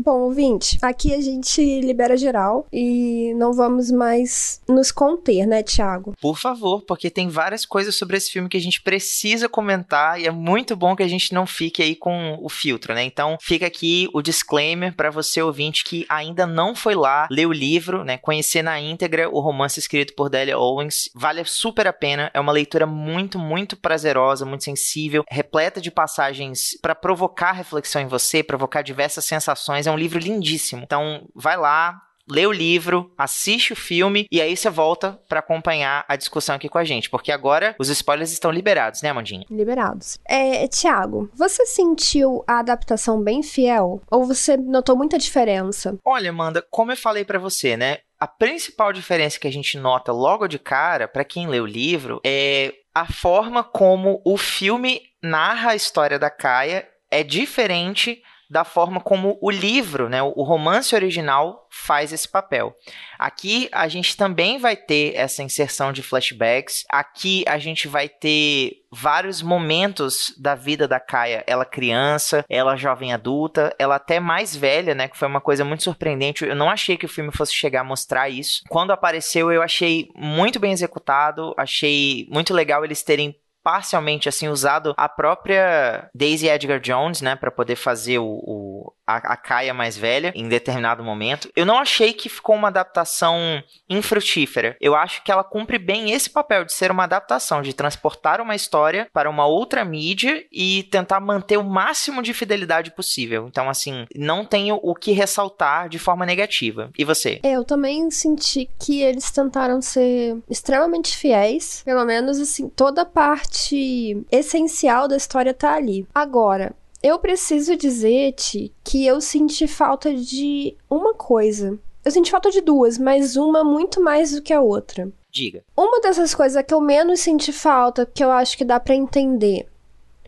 Bom, ouvinte, aqui a gente libera geral e não vamos mais nos conter, né, Thiago? Por favor, porque tem várias coisas sobre esse filme que a gente precisa comentar e é muito bom que a gente não fique aí com o filtro, né? Então, fica aqui o disclaimer para você ouvinte que ainda não foi lá ler o livro, né, conhecer na íntegra o romance escrito por Delia Owens. Vale super a pena, é uma leitura muito, muito prazerosa, muito sensível, repleta de passagens para provocar reflexão em você, provocar diversas sensações é um livro lindíssimo. Então, vai lá, lê o livro, assiste o filme e aí você volta para acompanhar a discussão aqui com a gente, porque agora os spoilers estão liberados, né, Amandinha? Liberados. É, Tiago, você sentiu a adaptação bem fiel ou você notou muita diferença? Olha, Amanda, como eu falei para você, né? A principal diferença que a gente nota logo de cara, para quem lê o livro, é a forma como o filme narra a história da Caia é diferente da forma como o livro, né, o romance original faz esse papel. Aqui a gente também vai ter essa inserção de flashbacks. Aqui a gente vai ter vários momentos da vida da Kaia, ela criança, ela jovem adulta, ela até mais velha, né, que foi uma coisa muito surpreendente. Eu não achei que o filme fosse chegar a mostrar isso. Quando apareceu, eu achei muito bem executado, achei muito legal eles terem parcialmente assim usado a própria Daisy Edgar Jones, né, para poder fazer o, o a, a Kaia mais velha em determinado momento. Eu não achei que ficou uma adaptação infrutífera. Eu acho que ela cumpre bem esse papel de ser uma adaptação, de transportar uma história para uma outra mídia e tentar manter o máximo de fidelidade possível. Então, assim, não tenho o que ressaltar de forma negativa. E você? Eu também senti que eles tentaram ser extremamente fiéis. Pelo menos, assim, toda a parte essencial da história tá ali. Agora, eu preciso dizer-te que eu senti falta de uma coisa. Eu senti falta de duas, mas uma muito mais do que a outra. Diga. Uma dessas coisas que eu menos senti falta, que eu acho que dá para entender.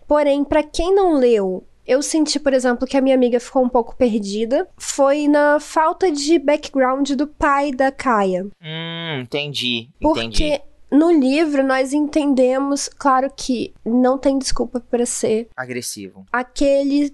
Porém, para quem não leu, eu senti, por exemplo, que a minha amiga ficou um pouco perdida. Foi na falta de background do pai da Kaia. Hum, entendi. Porque entendi no livro nós entendemos, claro que não tem desculpa para ser agressivo. Aquele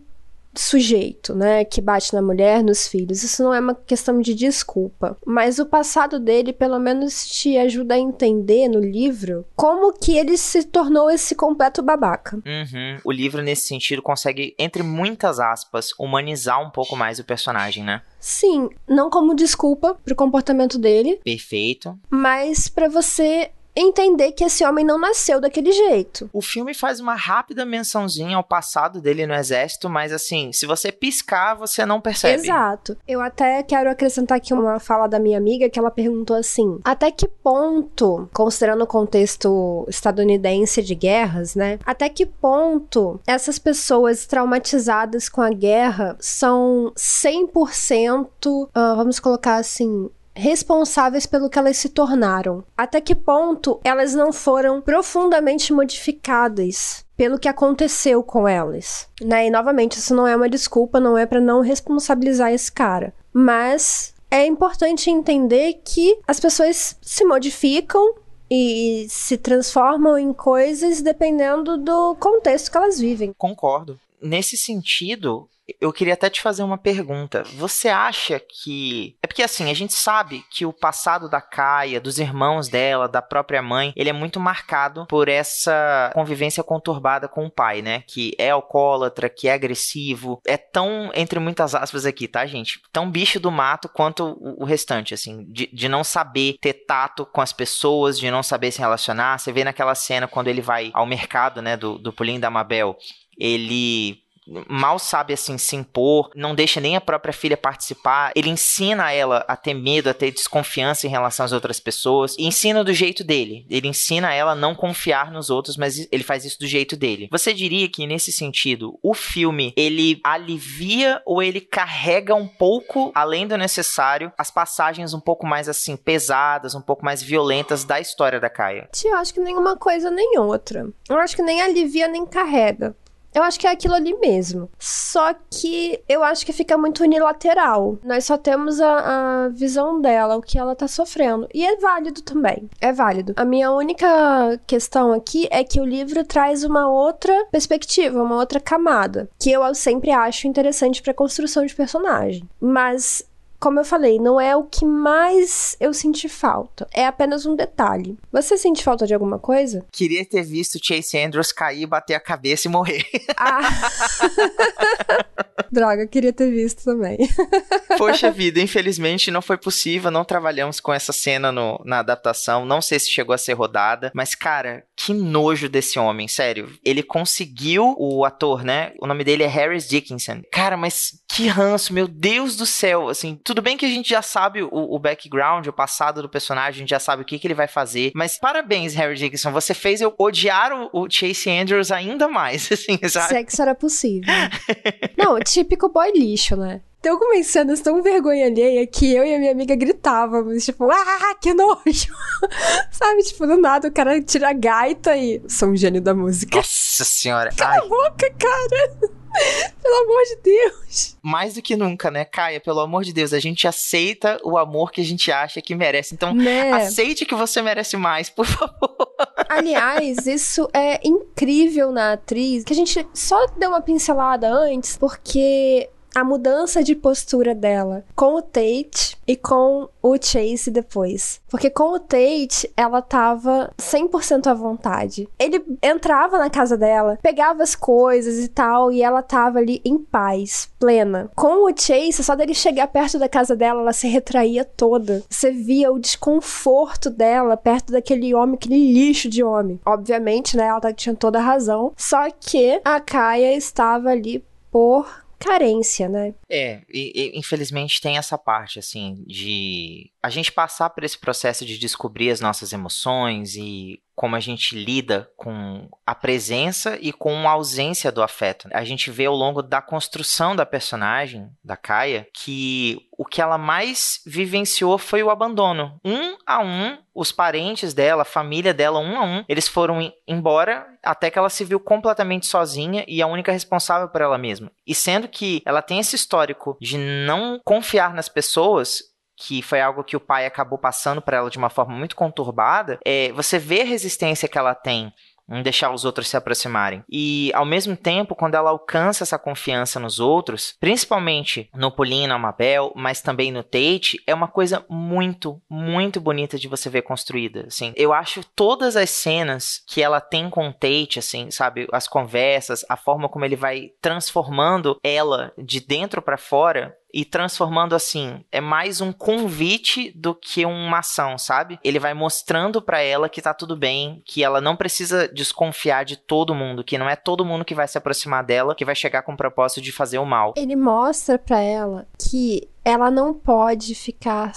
sujeito, né, que bate na mulher, nos filhos. Isso não é uma questão de desculpa, mas o passado dele pelo menos te ajuda a entender no livro como que ele se tornou esse completo babaca. Uhum. O livro nesse sentido consegue, entre muitas aspas, humanizar um pouco mais o personagem, né? Sim, não como desculpa pro comportamento dele. Perfeito. Mas para você entender que esse homem não nasceu daquele jeito. O filme faz uma rápida mençãozinha ao passado dele no exército, mas assim, se você piscar, você não percebe. Exato. Eu até quero acrescentar aqui uma fala da minha amiga que ela perguntou assim: até que ponto, considerando o contexto estadunidense de guerras, né? Até que ponto essas pessoas traumatizadas com a guerra são 100%, uh, vamos colocar assim, responsáveis pelo que elas se tornaram. Até que ponto elas não foram profundamente modificadas pelo que aconteceu com elas, né? E novamente, isso não é uma desculpa, não é para não responsabilizar esse cara, mas é importante entender que as pessoas se modificam e se transformam em coisas dependendo do contexto que elas vivem. Concordo. Nesse sentido, eu queria até te fazer uma pergunta. Você acha que. É porque assim, a gente sabe que o passado da Caia, dos irmãos dela, da própria mãe, ele é muito marcado por essa convivência conturbada com o pai, né? Que é alcoólatra, que é agressivo. É tão, entre muitas aspas aqui, tá, gente? Tão bicho do mato quanto o restante, assim. De, de não saber ter tato com as pessoas, de não saber se relacionar. Você vê naquela cena quando ele vai ao mercado, né? Do, do Pulinho da Mabel. Ele mal sabe assim se impor, não deixa nem a própria filha participar. Ele ensina ela a ter medo, a ter desconfiança em relação às outras pessoas. E ensina do jeito dele. Ele ensina ela a não confiar nos outros, mas ele faz isso do jeito dele. Você diria que nesse sentido, o filme ele alivia ou ele carrega um pouco além do necessário as passagens um pouco mais assim pesadas, um pouco mais violentas da história da Kaia? Eu acho que nenhuma coisa nem outra. Eu acho que nem alivia nem carrega. Eu acho que é aquilo ali mesmo. Só que eu acho que fica muito unilateral. Nós só temos a, a, visão dela, o que ela tá sofrendo. E é válido também. É válido. A minha única questão aqui é que o livro traz uma outra perspectiva, uma outra camada. Que eu sempre acho interessante pra construção de personagem. Mas como eu falei, não é o que mais eu senti falta. É apenas um detalhe. Você sente falta de alguma coisa? Queria ter visto Chase Andrews cair, bater a cabeça e morrer. Ah. Droga, queria ter visto também. Poxa vida, infelizmente não foi possível, não trabalhamos com essa cena no, na adaptação, não sei se chegou a ser rodada, mas cara, que nojo desse homem, sério. Ele conseguiu, o ator, né? O nome dele é Harris Dickinson. Cara, mas que ranço, meu Deus do céu, assim, tudo bem que a gente já sabe o, o background, o passado do personagem, a gente já sabe o que, que ele vai fazer, mas parabéns, Harry Dickinson, você fez eu odiar o, o Chase Andrews ainda mais, assim, sabe? Sexo era possível. Não, típico boy lixo, né? Tem algumas cenas tão vergonha alheia que eu e a minha amiga gritávamos, tipo, ah, que nojo! Sabe, tipo, do nada o cara tira a gaita e. Sou um gênio da música. Nossa senhora! Cala Ai. a boca, cara! Pelo amor de Deus. Mais do que nunca, né, Caia? Pelo amor de Deus, a gente aceita o amor que a gente acha que merece. Então, né? aceite que você merece mais, por favor. Aliás, isso é incrível na atriz, que a gente só deu uma pincelada antes, porque a mudança de postura dela com o Tate e com o Chase depois. Porque com o Tate, ela tava 100% à vontade. Ele entrava na casa dela, pegava as coisas e tal, e ela tava ali em paz, plena. Com o Chase, só dele chegar perto da casa dela, ela se retraía toda. Você via o desconforto dela perto daquele homem, aquele lixo de homem. Obviamente, né, ela tinha toda a razão. Só que a Kaia estava ali por carência, né? É, e, e, infelizmente tem essa parte, assim, de a gente passar por esse processo de descobrir as nossas emoções e como a gente lida com a presença e com a ausência do afeto. A gente vê ao longo da construção da personagem, da Kaia, que o que ela mais vivenciou foi o abandono. Um a um, os parentes dela, a família dela, um a um, eles foram embora até que ela se viu completamente sozinha e a única responsável por ela mesma. E sendo que ela tem esse histórico de não confiar nas pessoas, que foi algo que o pai acabou passando para ela de uma forma muito conturbada, é, você vê a resistência que ela tem em deixar os outros se aproximarem. E ao mesmo tempo, quando ela alcança essa confiança nos outros, principalmente no Pauline na Mabel, mas também no Tate, é uma coisa muito, muito bonita de você ver construída, assim. Eu acho todas as cenas que ela tem com o Tate, assim, sabe, as conversas, a forma como ele vai transformando ela de dentro para fora, e transformando assim, é mais um convite do que uma ação, sabe? Ele vai mostrando para ela que tá tudo bem, que ela não precisa desconfiar de todo mundo, que não é todo mundo que vai se aproximar dela, que vai chegar com o propósito de fazer o mal. Ele mostra para ela que ela não pode ficar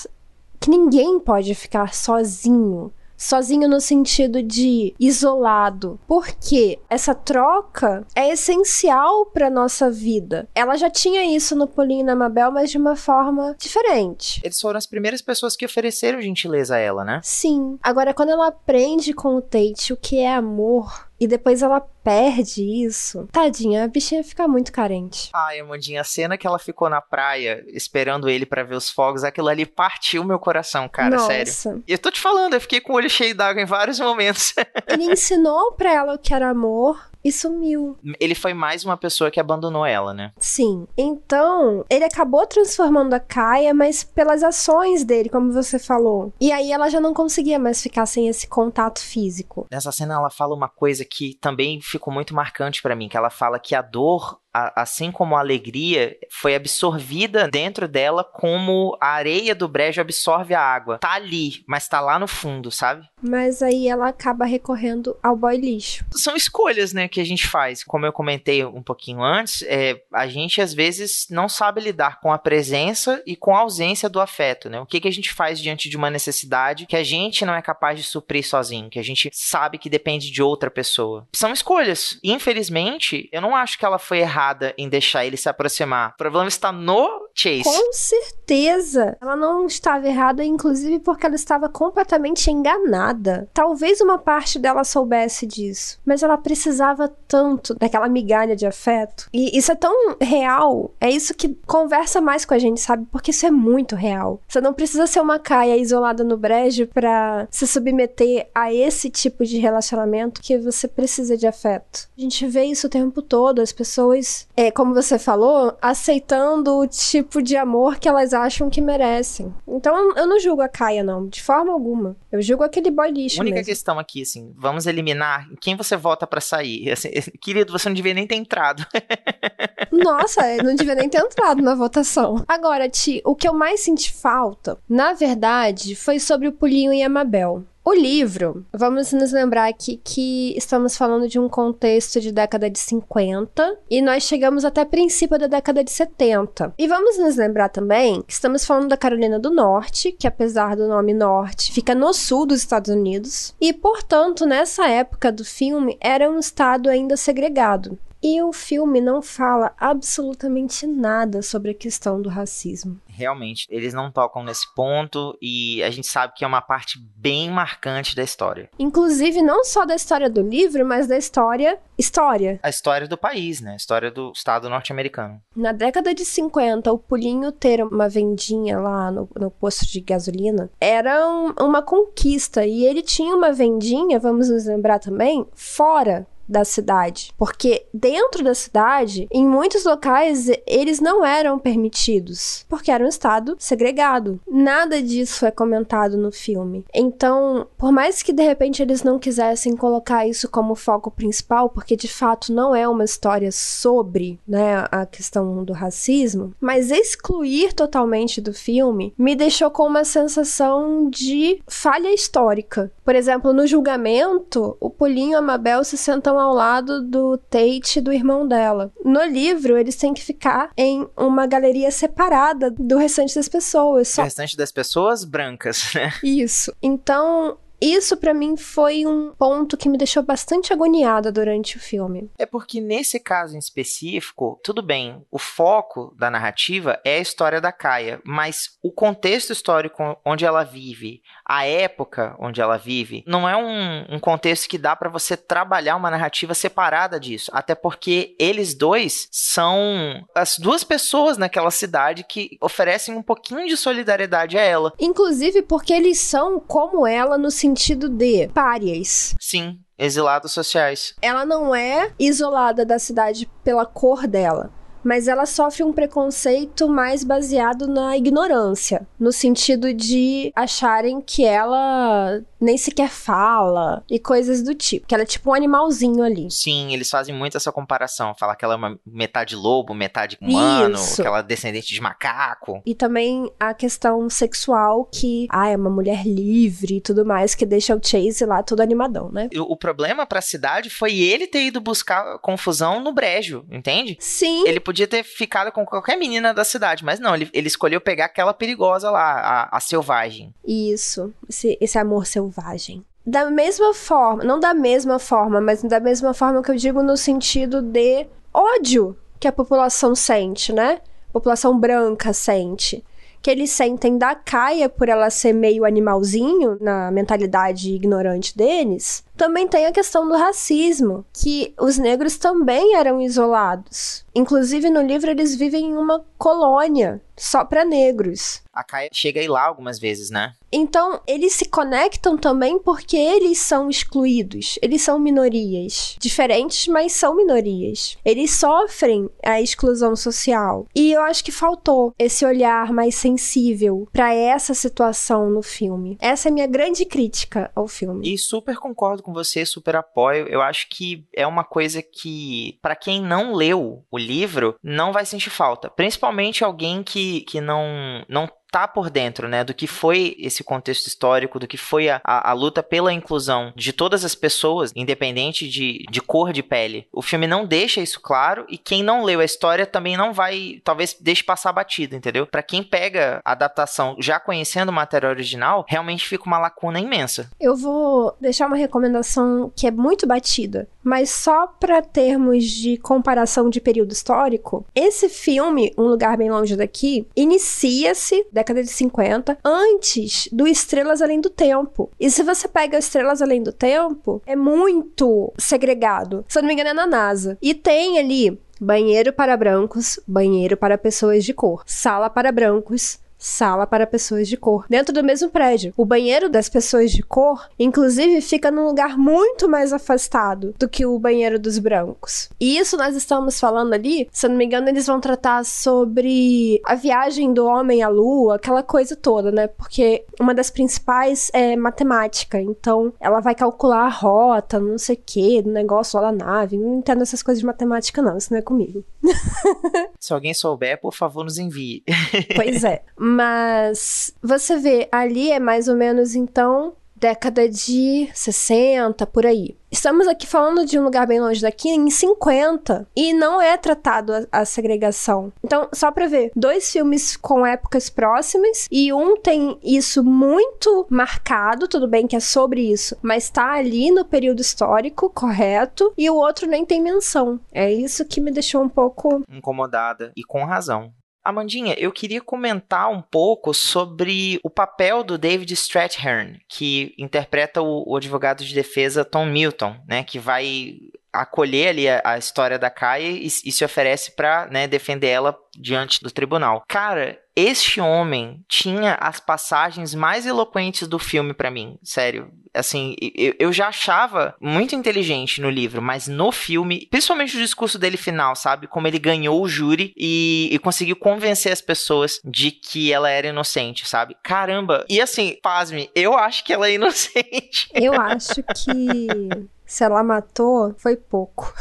que ninguém pode ficar sozinho sozinho no sentido de isolado, porque essa troca é essencial para nossa vida. Ela já tinha isso no Paulinho e na Mabel, mas de uma forma diferente. Eles foram as primeiras pessoas que ofereceram gentileza a ela, né? Sim. Agora, quando ela aprende com o Tate o que é amor, e depois ela perde isso. Tadinha, a bichinha fica muito carente. Ai, Amandinha, a cena que ela ficou na praia esperando ele para ver os fogos, aquilo ali partiu meu coração, cara, Nossa. sério. E eu tô te falando, eu fiquei com o olho cheio d'água em vários momentos. Ele ensinou pra ela o que era amor e sumiu. ele foi mais uma pessoa que abandonou ela, né? Sim. Então, ele acabou transformando a Kaia, mas pelas ações dele, como você falou. E aí ela já não conseguia mais ficar sem esse contato físico. Nessa cena ela fala uma coisa que também ficou muito marcante para mim, que ela fala que a dor a, assim como a alegria foi absorvida dentro dela como a areia do brejo absorve a água. Tá ali, mas tá lá no fundo, sabe? Mas aí ela acaba recorrendo ao boy lixo. São escolhas, né, que a gente faz. Como eu comentei um pouquinho antes, é, a gente às vezes não sabe lidar com a presença e com a ausência do afeto, né? O que, que a gente faz diante de uma necessidade que a gente não é capaz de suprir sozinho, que a gente sabe que depende de outra pessoa. São escolhas. Infelizmente, eu não acho que ela foi errada errada em deixar ele se aproximar. O problema está no Chase. Com certeza. Ela não estava errada, inclusive porque ela estava completamente enganada. Talvez uma parte dela soubesse disso, mas ela precisava tanto daquela migalha de afeto. E isso é tão real. É isso que conversa mais com a gente, sabe? Porque isso é muito real. Você não precisa ser uma caia isolada no brejo para se submeter a esse tipo de relacionamento que você precisa de afeto. A gente vê isso o tempo todo, as pessoas, é, como você falou, aceitando o tipo de amor que elas acham que merecem. Então eu não julgo a Kaia, não, de forma alguma. Eu julgo aquele boy lixo. A única mesmo. questão aqui, assim, vamos eliminar quem você vota para sair. Assim, querido, você não devia nem ter entrado. Nossa, eu não devia nem ter entrado na votação. Agora, Ti, o que eu mais senti falta, na verdade, foi sobre o Pulinho e a Mabel. O livro, vamos nos lembrar aqui que estamos falando de um contexto de década de 50 e nós chegamos até princípio da década de 70. E vamos nos lembrar também que estamos falando da Carolina do Norte, que apesar do nome Norte, fica no sul dos Estados Unidos, e portanto, nessa época do filme, era um estado ainda segregado. E o filme não fala absolutamente nada sobre a questão do racismo. Realmente, eles não tocam nesse ponto e a gente sabe que é uma parte bem marcante da história. Inclusive, não só da história do livro, mas da história. História. A história do país, né? A história do Estado norte-americano. Na década de 50, o Pulinho ter uma vendinha lá no, no posto de gasolina era um- uma conquista. E ele tinha uma vendinha, vamos nos lembrar também, fora da cidade. Porque dentro da cidade, em muitos locais, eles não eram permitidos. Porque era um estado segregado. Nada disso é comentado no filme. Então, por mais que de repente eles não quisessem colocar isso como foco principal, porque de fato não é uma história sobre né, a questão do racismo, mas excluir totalmente do filme me deixou com uma sensação de falha histórica. Por exemplo, no julgamento, o Paulinho e a Mabel se sentam ao lado do Tate e do irmão dela. No livro, eles têm que ficar em uma galeria separada do restante das pessoas. O Só restante das pessoas brancas, né? isso. Então, isso pra mim foi um ponto que me deixou bastante agoniada durante o filme. É porque nesse caso em específico, tudo bem, o foco da narrativa é a história da Kaia, mas o contexto histórico onde ela vive, a época onde ela vive, não é um, um contexto que dá pra você trabalhar uma narrativa separada disso. Até porque eles dois são as duas pessoas naquela cidade que oferecem um pouquinho de solidariedade a ela. Inclusive porque eles são como ela no sentido de párias. Sim. exilados sociais. Ela não é isolada da cidade pela cor dela mas ela sofre um preconceito mais baseado na ignorância, no sentido de acharem que ela nem sequer fala e coisas do tipo, que ela é tipo um animalzinho ali. Sim, eles fazem muito essa comparação, falar que ela é uma metade lobo, metade humano, Isso. que ela é descendente de macaco. E também a questão sexual que, ah, é uma mulher livre e tudo mais, que deixa o Chase lá todo animadão, né? O, o problema pra cidade foi ele ter ido buscar confusão no brejo, entende? Sim. Ele podia ter ficado com qualquer menina da cidade, mas não, ele, ele escolheu pegar aquela perigosa lá, a, a selvagem. Isso, esse, esse amor selvagem. Da mesma forma, não da mesma forma, mas da mesma forma que eu digo no sentido de ódio que a população sente, né? A população branca sente que eles sentem da Caia por ela ser meio animalzinho na mentalidade ignorante deles, também tem a questão do racismo, que os negros também eram isolados. Inclusive no livro eles vivem em uma colônia só para negros. A Kaia chega aí lá algumas vezes, né? Então, eles se conectam também porque eles são excluídos. Eles são minorias. Diferentes, mas são minorias. Eles sofrem a exclusão social. E eu acho que faltou esse olhar mais sensível para essa situação no filme. Essa é a minha grande crítica ao filme. E super concordo com você, super apoio. Eu acho que é uma coisa que, para quem não leu o livro, não vai sentir falta. Principalmente alguém que, que não, não tá por dentro, né, do que foi esse contexto histórico, do que foi a, a, a, luta pela inclusão de todas as pessoas, independente de, de cor de pele. O filme não deixa isso claro e quem não leu a história também não vai, talvez deixe passar batido, entendeu? Para quem pega a adaptação já conhecendo o material original, realmente fica uma lacuna imensa. Eu vou deixar uma recomendação que é muito batida, mas só para termos de comparação de período histórico, esse filme, Um Lugar Bem Longe Daqui, inicia-se década de 50, antes do Estrelas Além do Tempo. E se você pega Estrelas Além do Tempo, é muito segregado. Se eu não me engano, é na NASA. E tem ali banheiro para brancos, banheiro para pessoas de cor, sala para brancos, sala para pessoas de cor, dentro do mesmo prédio. O banheiro das pessoas de cor, inclusive, fica num lugar muito mais afastado do que o banheiro dos brancos. E isso nós estamos falando ali, se eu não me engano, eles vão tratar sobre a viagem do homem à lua, aquela coisa toda, né? Porque uma das principais é matemática, então ela vai calcular a rota, não sei o que, do negócio lá da nave. Não entendo essas coisas de matemática, não, isso não é comigo. se alguém souber, por favor, nos envie. pois é. Mas você vê, ali é mais ou menos então década de 60, por aí. Estamos aqui falando de um lugar bem longe daqui, em 50, e não é tratado a, a segregação. Então, só para ver, dois filmes com épocas próximas, e um tem isso muito marcado, tudo bem que é sobre isso, mas tá ali no período histórico correto, e o outro nem tem menção. É isso que me deixou um pouco incomodada, e com razão. Amandinha, eu queria comentar um pouco sobre o papel do David Strathairn, que interpreta o, o advogado de defesa Tom Milton, né, que vai acolher ali a, a história da Kaia e, e se oferece para né, defender ela diante do tribunal. Cara, este homem tinha as passagens mais eloquentes do filme para mim, sério. Assim, eu, eu, já achava muito inteligente no livro, mas no filme, principalmente o discurso dele final, sabe? Como ele ganhou o júri e, e conseguiu convencer as pessoas de que ela era inocente, sabe? Caramba! E assim, pasme, eu acho que ela é inocente. Eu acho que se ela matou, foi pouco.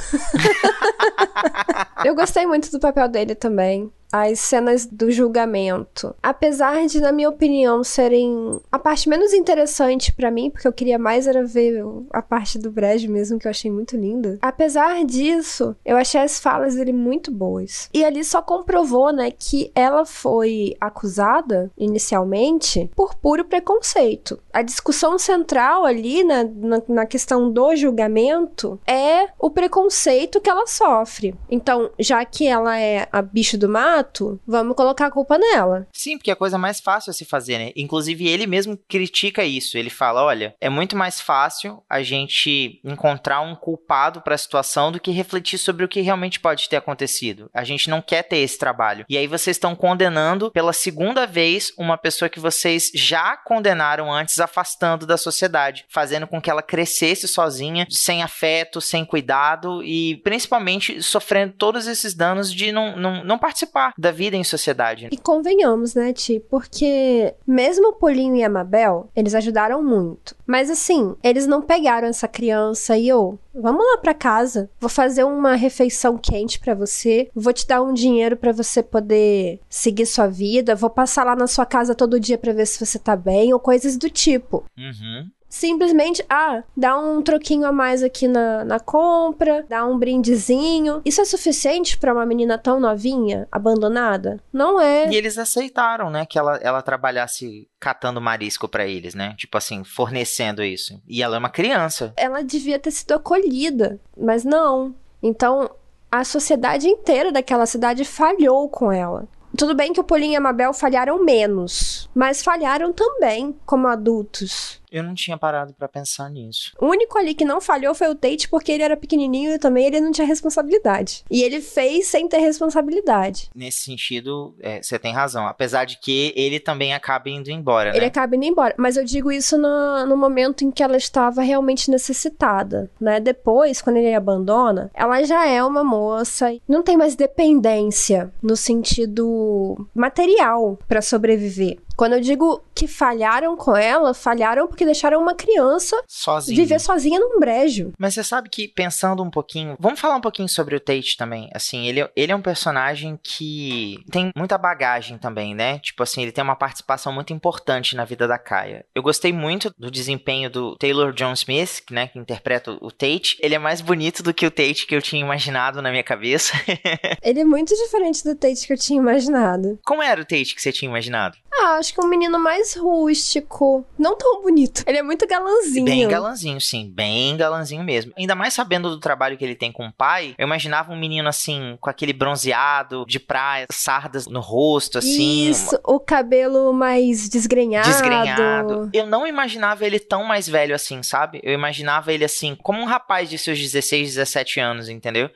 eu gostei muito do papel dele também as cenas do julgamento. Apesar de, na minha opinião, serem a parte menos interessante para mim, porque eu queria mais era ver a parte do brejo mesmo, que eu achei muito linda. Apesar disso, eu achei as falas dele muito boas. E ali só comprovou, né, que ela foi acusada inicialmente por puro preconceito. A discussão central ali na, na, na questão do julgamento é o preconceito que ela sofre. Então, já que ela é a bicho do mar, vamos colocar a culpa nela. Sim, porque é a coisa mais fácil a se fazer, né? Inclusive, ele mesmo critica isso. Ele fala: olha, é muito mais fácil a gente encontrar um culpado para a situação do que refletir sobre o que realmente pode ter acontecido. A gente não quer ter esse trabalho. E aí vocês estão condenando pela segunda vez uma pessoa que vocês já condenaram antes, afastando da sociedade, fazendo com que ela crescesse sozinha, sem afeto, sem cuidado e principalmente sofrendo todos esses danos de não, não, não participar da vida em sociedade. E convenhamos, né, Ti? Porque mesmo o Polinho e a Mabel, eles ajudaram muito. Mas assim, eles não pegaram essa criança e, oh, vamos lá para casa, vou fazer uma refeição quente para você, vou te dar um dinheiro para você poder seguir sua vida, vou passar lá na sua casa todo dia para ver se você tá bem, ou coisas do tipo. Uhum simplesmente, ah, dá um troquinho a mais aqui na, na compra, dá um brindezinho. Isso é suficiente para uma menina tão novinha, abandonada? Não é. E eles aceitaram, né, que ela, ela trabalhasse catando marisco para eles, né? Tipo assim, fornecendo isso. E ela é uma criança. Ela devia ter sido acolhida, mas não. Então, a sociedade inteira daquela cidade falhou com ela. Tudo bem que o Paulinho e a Mabel falharam menos, mas falharam também como adultos. Eu não tinha parado para pensar nisso. O único ali que não falhou foi o Tate, porque ele era pequenininho e também ele não tinha responsabilidade. E ele fez sem ter responsabilidade. Nesse sentido, é, você tem razão. Apesar de que ele também acaba indo embora, Ele né? acaba indo embora. Mas eu digo isso no, no momento em que ela estava realmente necessitada, né? Depois, quando ele abandona, ela já é uma moça, não tem mais dependência no sentido material para sobreviver. Quando eu digo que falharam com ela, falharam porque deixaram uma criança sozinha. viver sozinha num brejo. Mas você sabe que, pensando um pouquinho. Vamos falar um pouquinho sobre o Tate também. Assim, ele, ele é um personagem que tem muita bagagem também, né? Tipo assim, ele tem uma participação muito importante na vida da Kaia. Eu gostei muito do desempenho do Taylor John Smith, né? Que interpreta o Tate. Ele é mais bonito do que o Tate que eu tinha imaginado na minha cabeça. ele é muito diferente do Tate que eu tinha imaginado. Como era o Tate que você tinha imaginado? Ah, acho que é um menino mais rústico. Não tão bonito. Ele é muito galanzinho. Bem galanzinho, sim. Bem galanzinho mesmo. Ainda mais sabendo do trabalho que ele tem com o pai, eu imaginava um menino assim, com aquele bronzeado de praia, sardas no rosto, assim. Isso, o cabelo mais desgrenhado. Desgrenhado. Eu não imaginava ele tão mais velho assim, sabe? Eu imaginava ele assim, como um rapaz de seus 16, 17 anos, entendeu?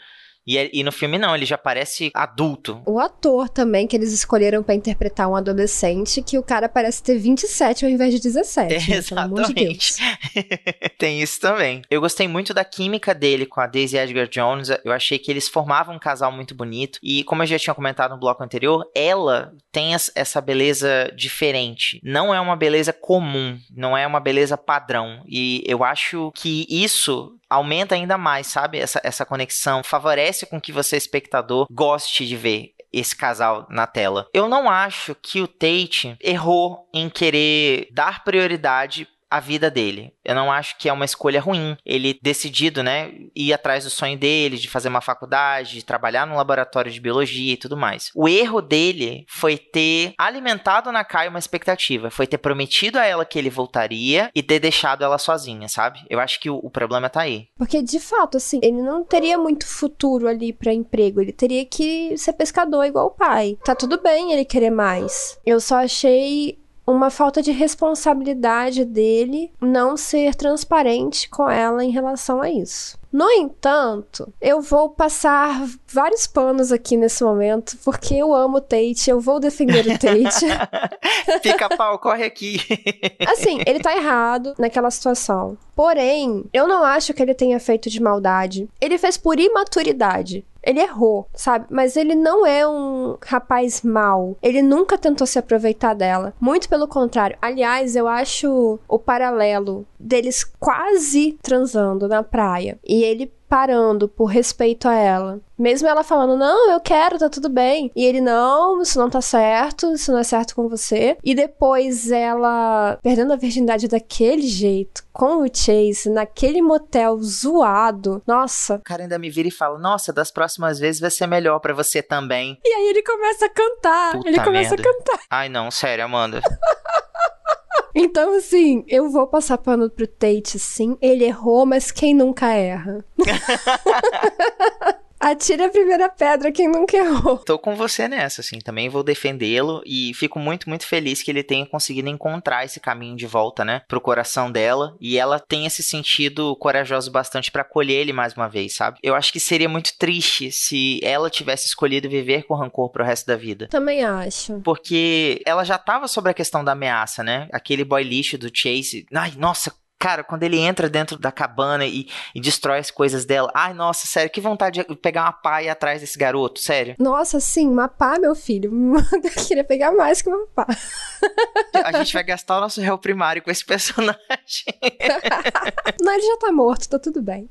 E, é, e, no filme não, ele já parece adulto. O ator também, que eles escolheram para interpretar um adolescente, que o cara parece ter 27 ao invés de 17. É, exatamente. De Tem isso também. Eu gostei muito da química dele com a Daisy Edgar Jones. Eu achei que eles formavam um casal muito bonito. E como eu já tinha comentado no bloco anterior, ela tem essa beleza diferente. Não é uma beleza comum, não é uma beleza padrão. E eu acho que isso aumenta ainda mais, sabe? Essa, essa conexão favorece com que você, espectador, goste de ver esse casal na tela. Eu não acho que o Tate errou em querer dar prioridade a vida dele. Eu não acho que é uma escolha ruim. Ele decidido, né, ir atrás do sonho dele, de fazer uma faculdade, de trabalhar no laboratório de biologia e tudo mais. O erro dele foi ter alimentado na Kai uma expectativa, foi ter prometido a ela que ele voltaria e ter deixado ela sozinha, sabe? Eu acho que o, o problema tá aí. Porque de fato, assim, ele não teria muito futuro ali para emprego, ele teria que ser pescador igual o pai. Tá tudo bem ele querer mais. Eu só achei uma falta de responsabilidade dele não ser transparente com ela em relação a isso. No entanto, eu vou passar vários panos aqui nesse momento, porque eu amo o Tate, eu vou defender o Tate. Fica pau, corre aqui. assim, ele tá errado naquela situação. Porém, eu não acho que ele tenha feito de maldade. Ele fez por imaturidade. Ele errou, sabe? Mas ele não é um rapaz mau. Ele nunca tentou se aproveitar dela. Muito pelo contrário. Aliás, eu acho o paralelo deles quase transando na praia. E ele parando por respeito a ela. Mesmo ela falando, não, eu quero, tá tudo bem. E ele, não, isso não tá certo, isso não é certo com você. E depois ela perdendo a virgindade daquele jeito, com o Chase, naquele motel zoado. Nossa. O cara ainda me vira e fala, nossa, das próximas vezes vai ser melhor para você também. E aí ele começa a cantar. Puta ele começa merda. a cantar. Ai, não, sério, Amanda. Então, assim, eu vou passar pano pro Tate, sim. Ele errou, mas quem nunca erra? Atire a primeira pedra quem nunca errou. Tô com você nessa, assim, também vou defendê-lo e fico muito, muito feliz que ele tenha conseguido encontrar esse caminho de volta, né, pro coração dela e ela tenha se sentido corajosa bastante para acolher ele mais uma vez, sabe? Eu acho que seria muito triste se ela tivesse escolhido viver com rancor pro resto da vida. Também acho. Porque ela já tava sobre a questão da ameaça, né? Aquele boy lixo do Chase. Ai, nossa, Cara, quando ele entra dentro da cabana e, e, destrói as coisas dela. Ai, nossa, sério, que vontade de pegar uma pá e ir atrás desse garoto, sério. Nossa, sim, uma pá, meu filho. Eu queria pegar mais que uma pá. A gente vai gastar o nosso réu primário com esse personagem. Não, ele já tá morto, tá tudo bem.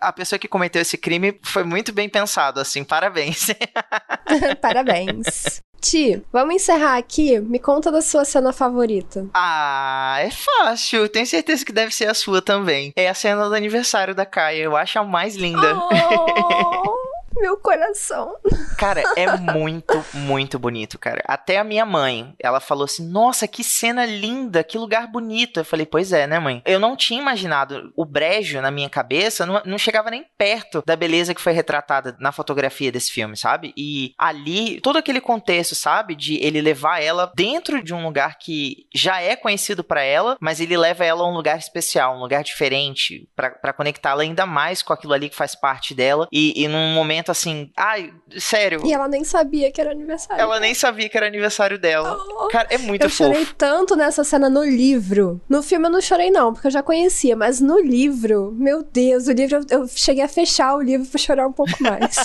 A pessoa que cometeu esse crime foi muito bem pensado, assim, parabéns. parabéns. Ti, vamos encerrar aqui. Me conta da sua cena favorita. Ah, é fácil. Tenho certeza que deve ser a sua também. É a cena do aniversário da Kaia. Eu acho a mais linda. Oh. Meu coração. Cara, é muito, muito bonito, cara. Até a minha mãe, ela falou assim: Nossa, que cena linda, que lugar bonito. Eu falei: Pois é, né, mãe? Eu não tinha imaginado. O brejo na minha cabeça não, não chegava nem perto da beleza que foi retratada na fotografia desse filme, sabe? E ali, todo aquele contexto, sabe? De ele levar ela dentro de um lugar que já é conhecido para ela, mas ele leva ela a um lugar especial, um lugar diferente, para conectá-la ainda mais com aquilo ali que faz parte dela. E, e num momento assim, ai, sério. E ela nem sabia que era aniversário. Ela nem sabia que era aniversário dela. Oh, Cara, é muito eu fofo. Eu chorei tanto nessa cena no livro. No filme eu não chorei não, porque eu já conhecia, mas no livro, meu Deus, o livro eu cheguei a fechar o livro pra chorar um pouco mais.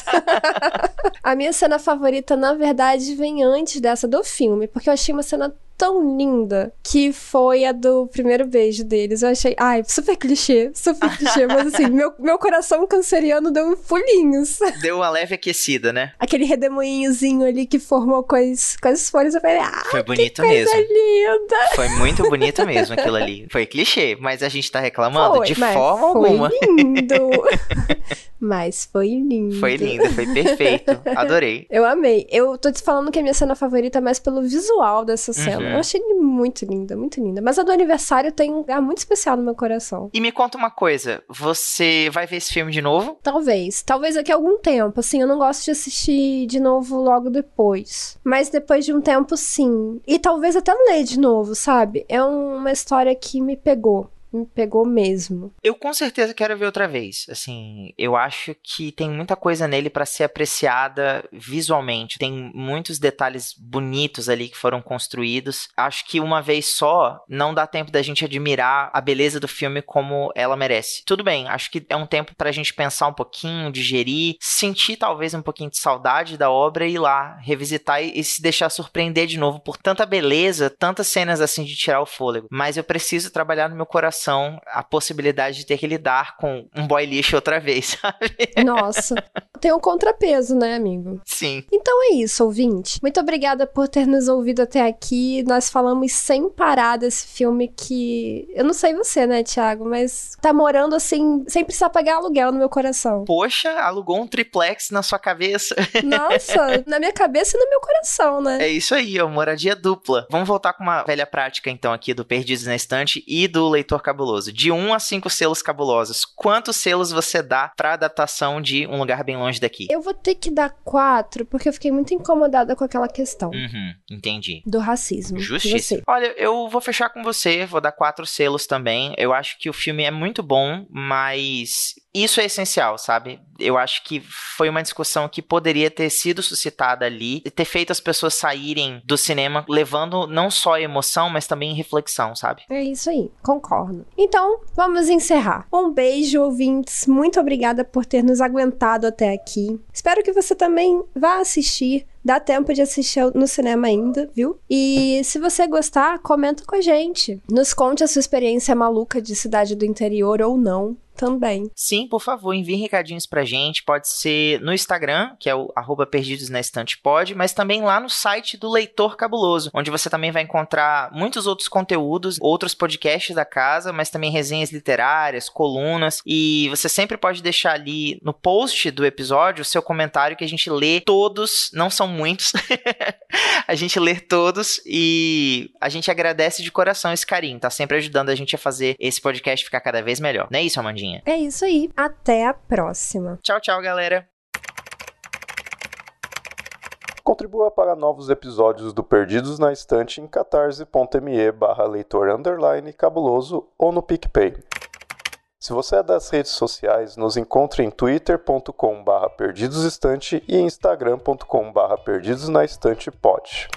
a minha cena favorita, na verdade, vem antes dessa do filme, porque eu achei uma cena tão linda que foi a do primeiro beijo deles. Eu achei, ai, super clichê, super clichê, mas assim, meu, meu coração canceriano deu pulinhos. Deu uma leve aquecida, né? Aquele redemoinhozinho ali que formou com as, com as folhas, eu falei, ah, foi bonito que mesmo. linda. Foi muito bonito mesmo aquilo ali. Foi clichê, mas a gente tá reclamando foi, de forma foi alguma. lindo. mas foi lindo. Foi lindo, foi perfeito. Adorei. Eu amei. Eu tô te falando que a minha cena favorita é mais pelo visual dessa cena. Uhum. Eu achei muito linda, muito linda. Mas a do aniversário tem um lugar muito especial no meu coração. E me conta uma coisa, você vai ver esse filme de novo? Talvez. Talvez daqui a algum tempo. Assim, eu não gosto de assistir de novo logo depois. Mas depois de um tempo, sim. E talvez até ler de novo, sabe? É uma história que me pegou me pegou mesmo. Eu com certeza quero ver outra vez. Assim, eu acho que tem muita coisa nele para ser apreciada visualmente. Tem muitos detalhes bonitos ali que foram construídos. Acho que uma vez só não dá tempo da gente admirar a beleza do filme como ela merece. Tudo bem, acho que é um tempo pra gente pensar um pouquinho, digerir, sentir talvez um pouquinho de saudade da obra e ir lá revisitar e, e se deixar surpreender de novo por tanta beleza, tantas cenas assim de tirar o fôlego. Mas eu preciso trabalhar no meu coração a possibilidade de ter que lidar com um boy lixo outra vez, sabe? Nossa, tem um contrapeso, né, amigo? Sim. Então é isso, ouvinte. Muito obrigada por ter nos ouvido até aqui. Nós falamos sem parar desse filme que. Eu não sei você, né, Thiago, mas tá morando assim, sem precisar pagar aluguel no meu coração. Poxa, alugou um triplex na sua cabeça. Nossa, na minha cabeça e no meu coração, né? É isso aí, ó, moradia dupla. Vamos voltar com uma velha prática, então, aqui do Perdidos na Estante e do Leitor Cabuloso. De 1 a 5 selos cabulosos, quantos selos você dá pra adaptação de Um Lugar Bem Longe daqui? Eu vou ter que dar 4, porque eu fiquei muito incomodada com aquela questão. Uhum, entendi. Do racismo. Justiça. Olha, eu vou fechar com você, vou dar 4 selos também. Eu acho que o filme é muito bom, mas isso é essencial, sabe? Eu acho que foi uma discussão que poderia ter sido suscitada ali e ter feito as pessoas saírem do cinema levando não só emoção, mas também reflexão, sabe? É isso aí, concordo. Então, vamos encerrar. Um beijo, ouvintes. Muito obrigada por ter nos aguentado até aqui. Espero que você também vá assistir Dá tempo de assistir no cinema ainda, viu? E se você gostar, comenta com a gente. Nos conte a sua experiência maluca de cidade do interior ou não também. Sim, por favor, envie recadinhos pra gente. Pode ser no Instagram, que é o arroba Perdidos na Estante Pode, mas também lá no site do Leitor Cabuloso, onde você também vai encontrar muitos outros conteúdos, outros podcasts da casa, mas também resenhas literárias, colunas. E você sempre pode deixar ali no post do episódio o seu comentário que a gente lê todos, não são muitos. a gente lê todos e a gente agradece de coração esse carinho, tá sempre ajudando a gente a fazer esse podcast ficar cada vez melhor. Não é isso, Amandinha? É isso aí. Até a próxima. Tchau, tchau, galera. Contribua para novos episódios do Perdidos na Estante em catarse.me barra leitor underline cabuloso ou no PicPay. Se você é das redes sociais, nos encontre em twitter.com barra perdidosestante e instagram.com barra perdidosnaestantepod.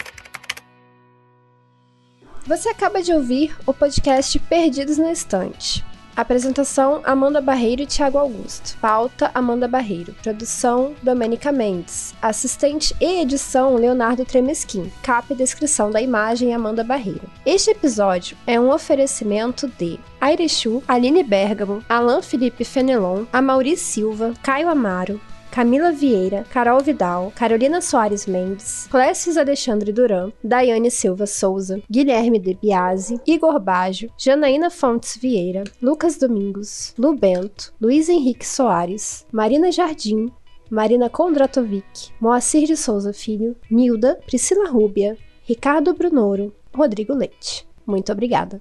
Você acaba de ouvir o podcast Perdidos na Estante. Apresentação: Amanda Barreiro e Thiago Augusto. Pauta: Amanda Barreiro. Produção: Domenica Mendes. Assistente e edição: Leonardo Tremesquim. Capa e descrição da imagem: Amanda Barreiro. Este episódio é um oferecimento de Airechu, Aline Bergamo, Alan Felipe Fenelon, Amauri Silva, Caio Amaro, Camila Vieira, Carol Vidal, Carolina Soares Mendes, Clécis Alexandre Duran, Daiane Silva Souza, Guilherme De Biasi, Igor Baggio, Janaína Fontes Vieira, Lucas Domingos, Lu Bento, Luiz Henrique Soares, Marina Jardim, Marina Kondratovic, Moacir de Souza Filho, Nilda, Priscila Rúbia, Ricardo Brunoro, Rodrigo Leite. Muito obrigada.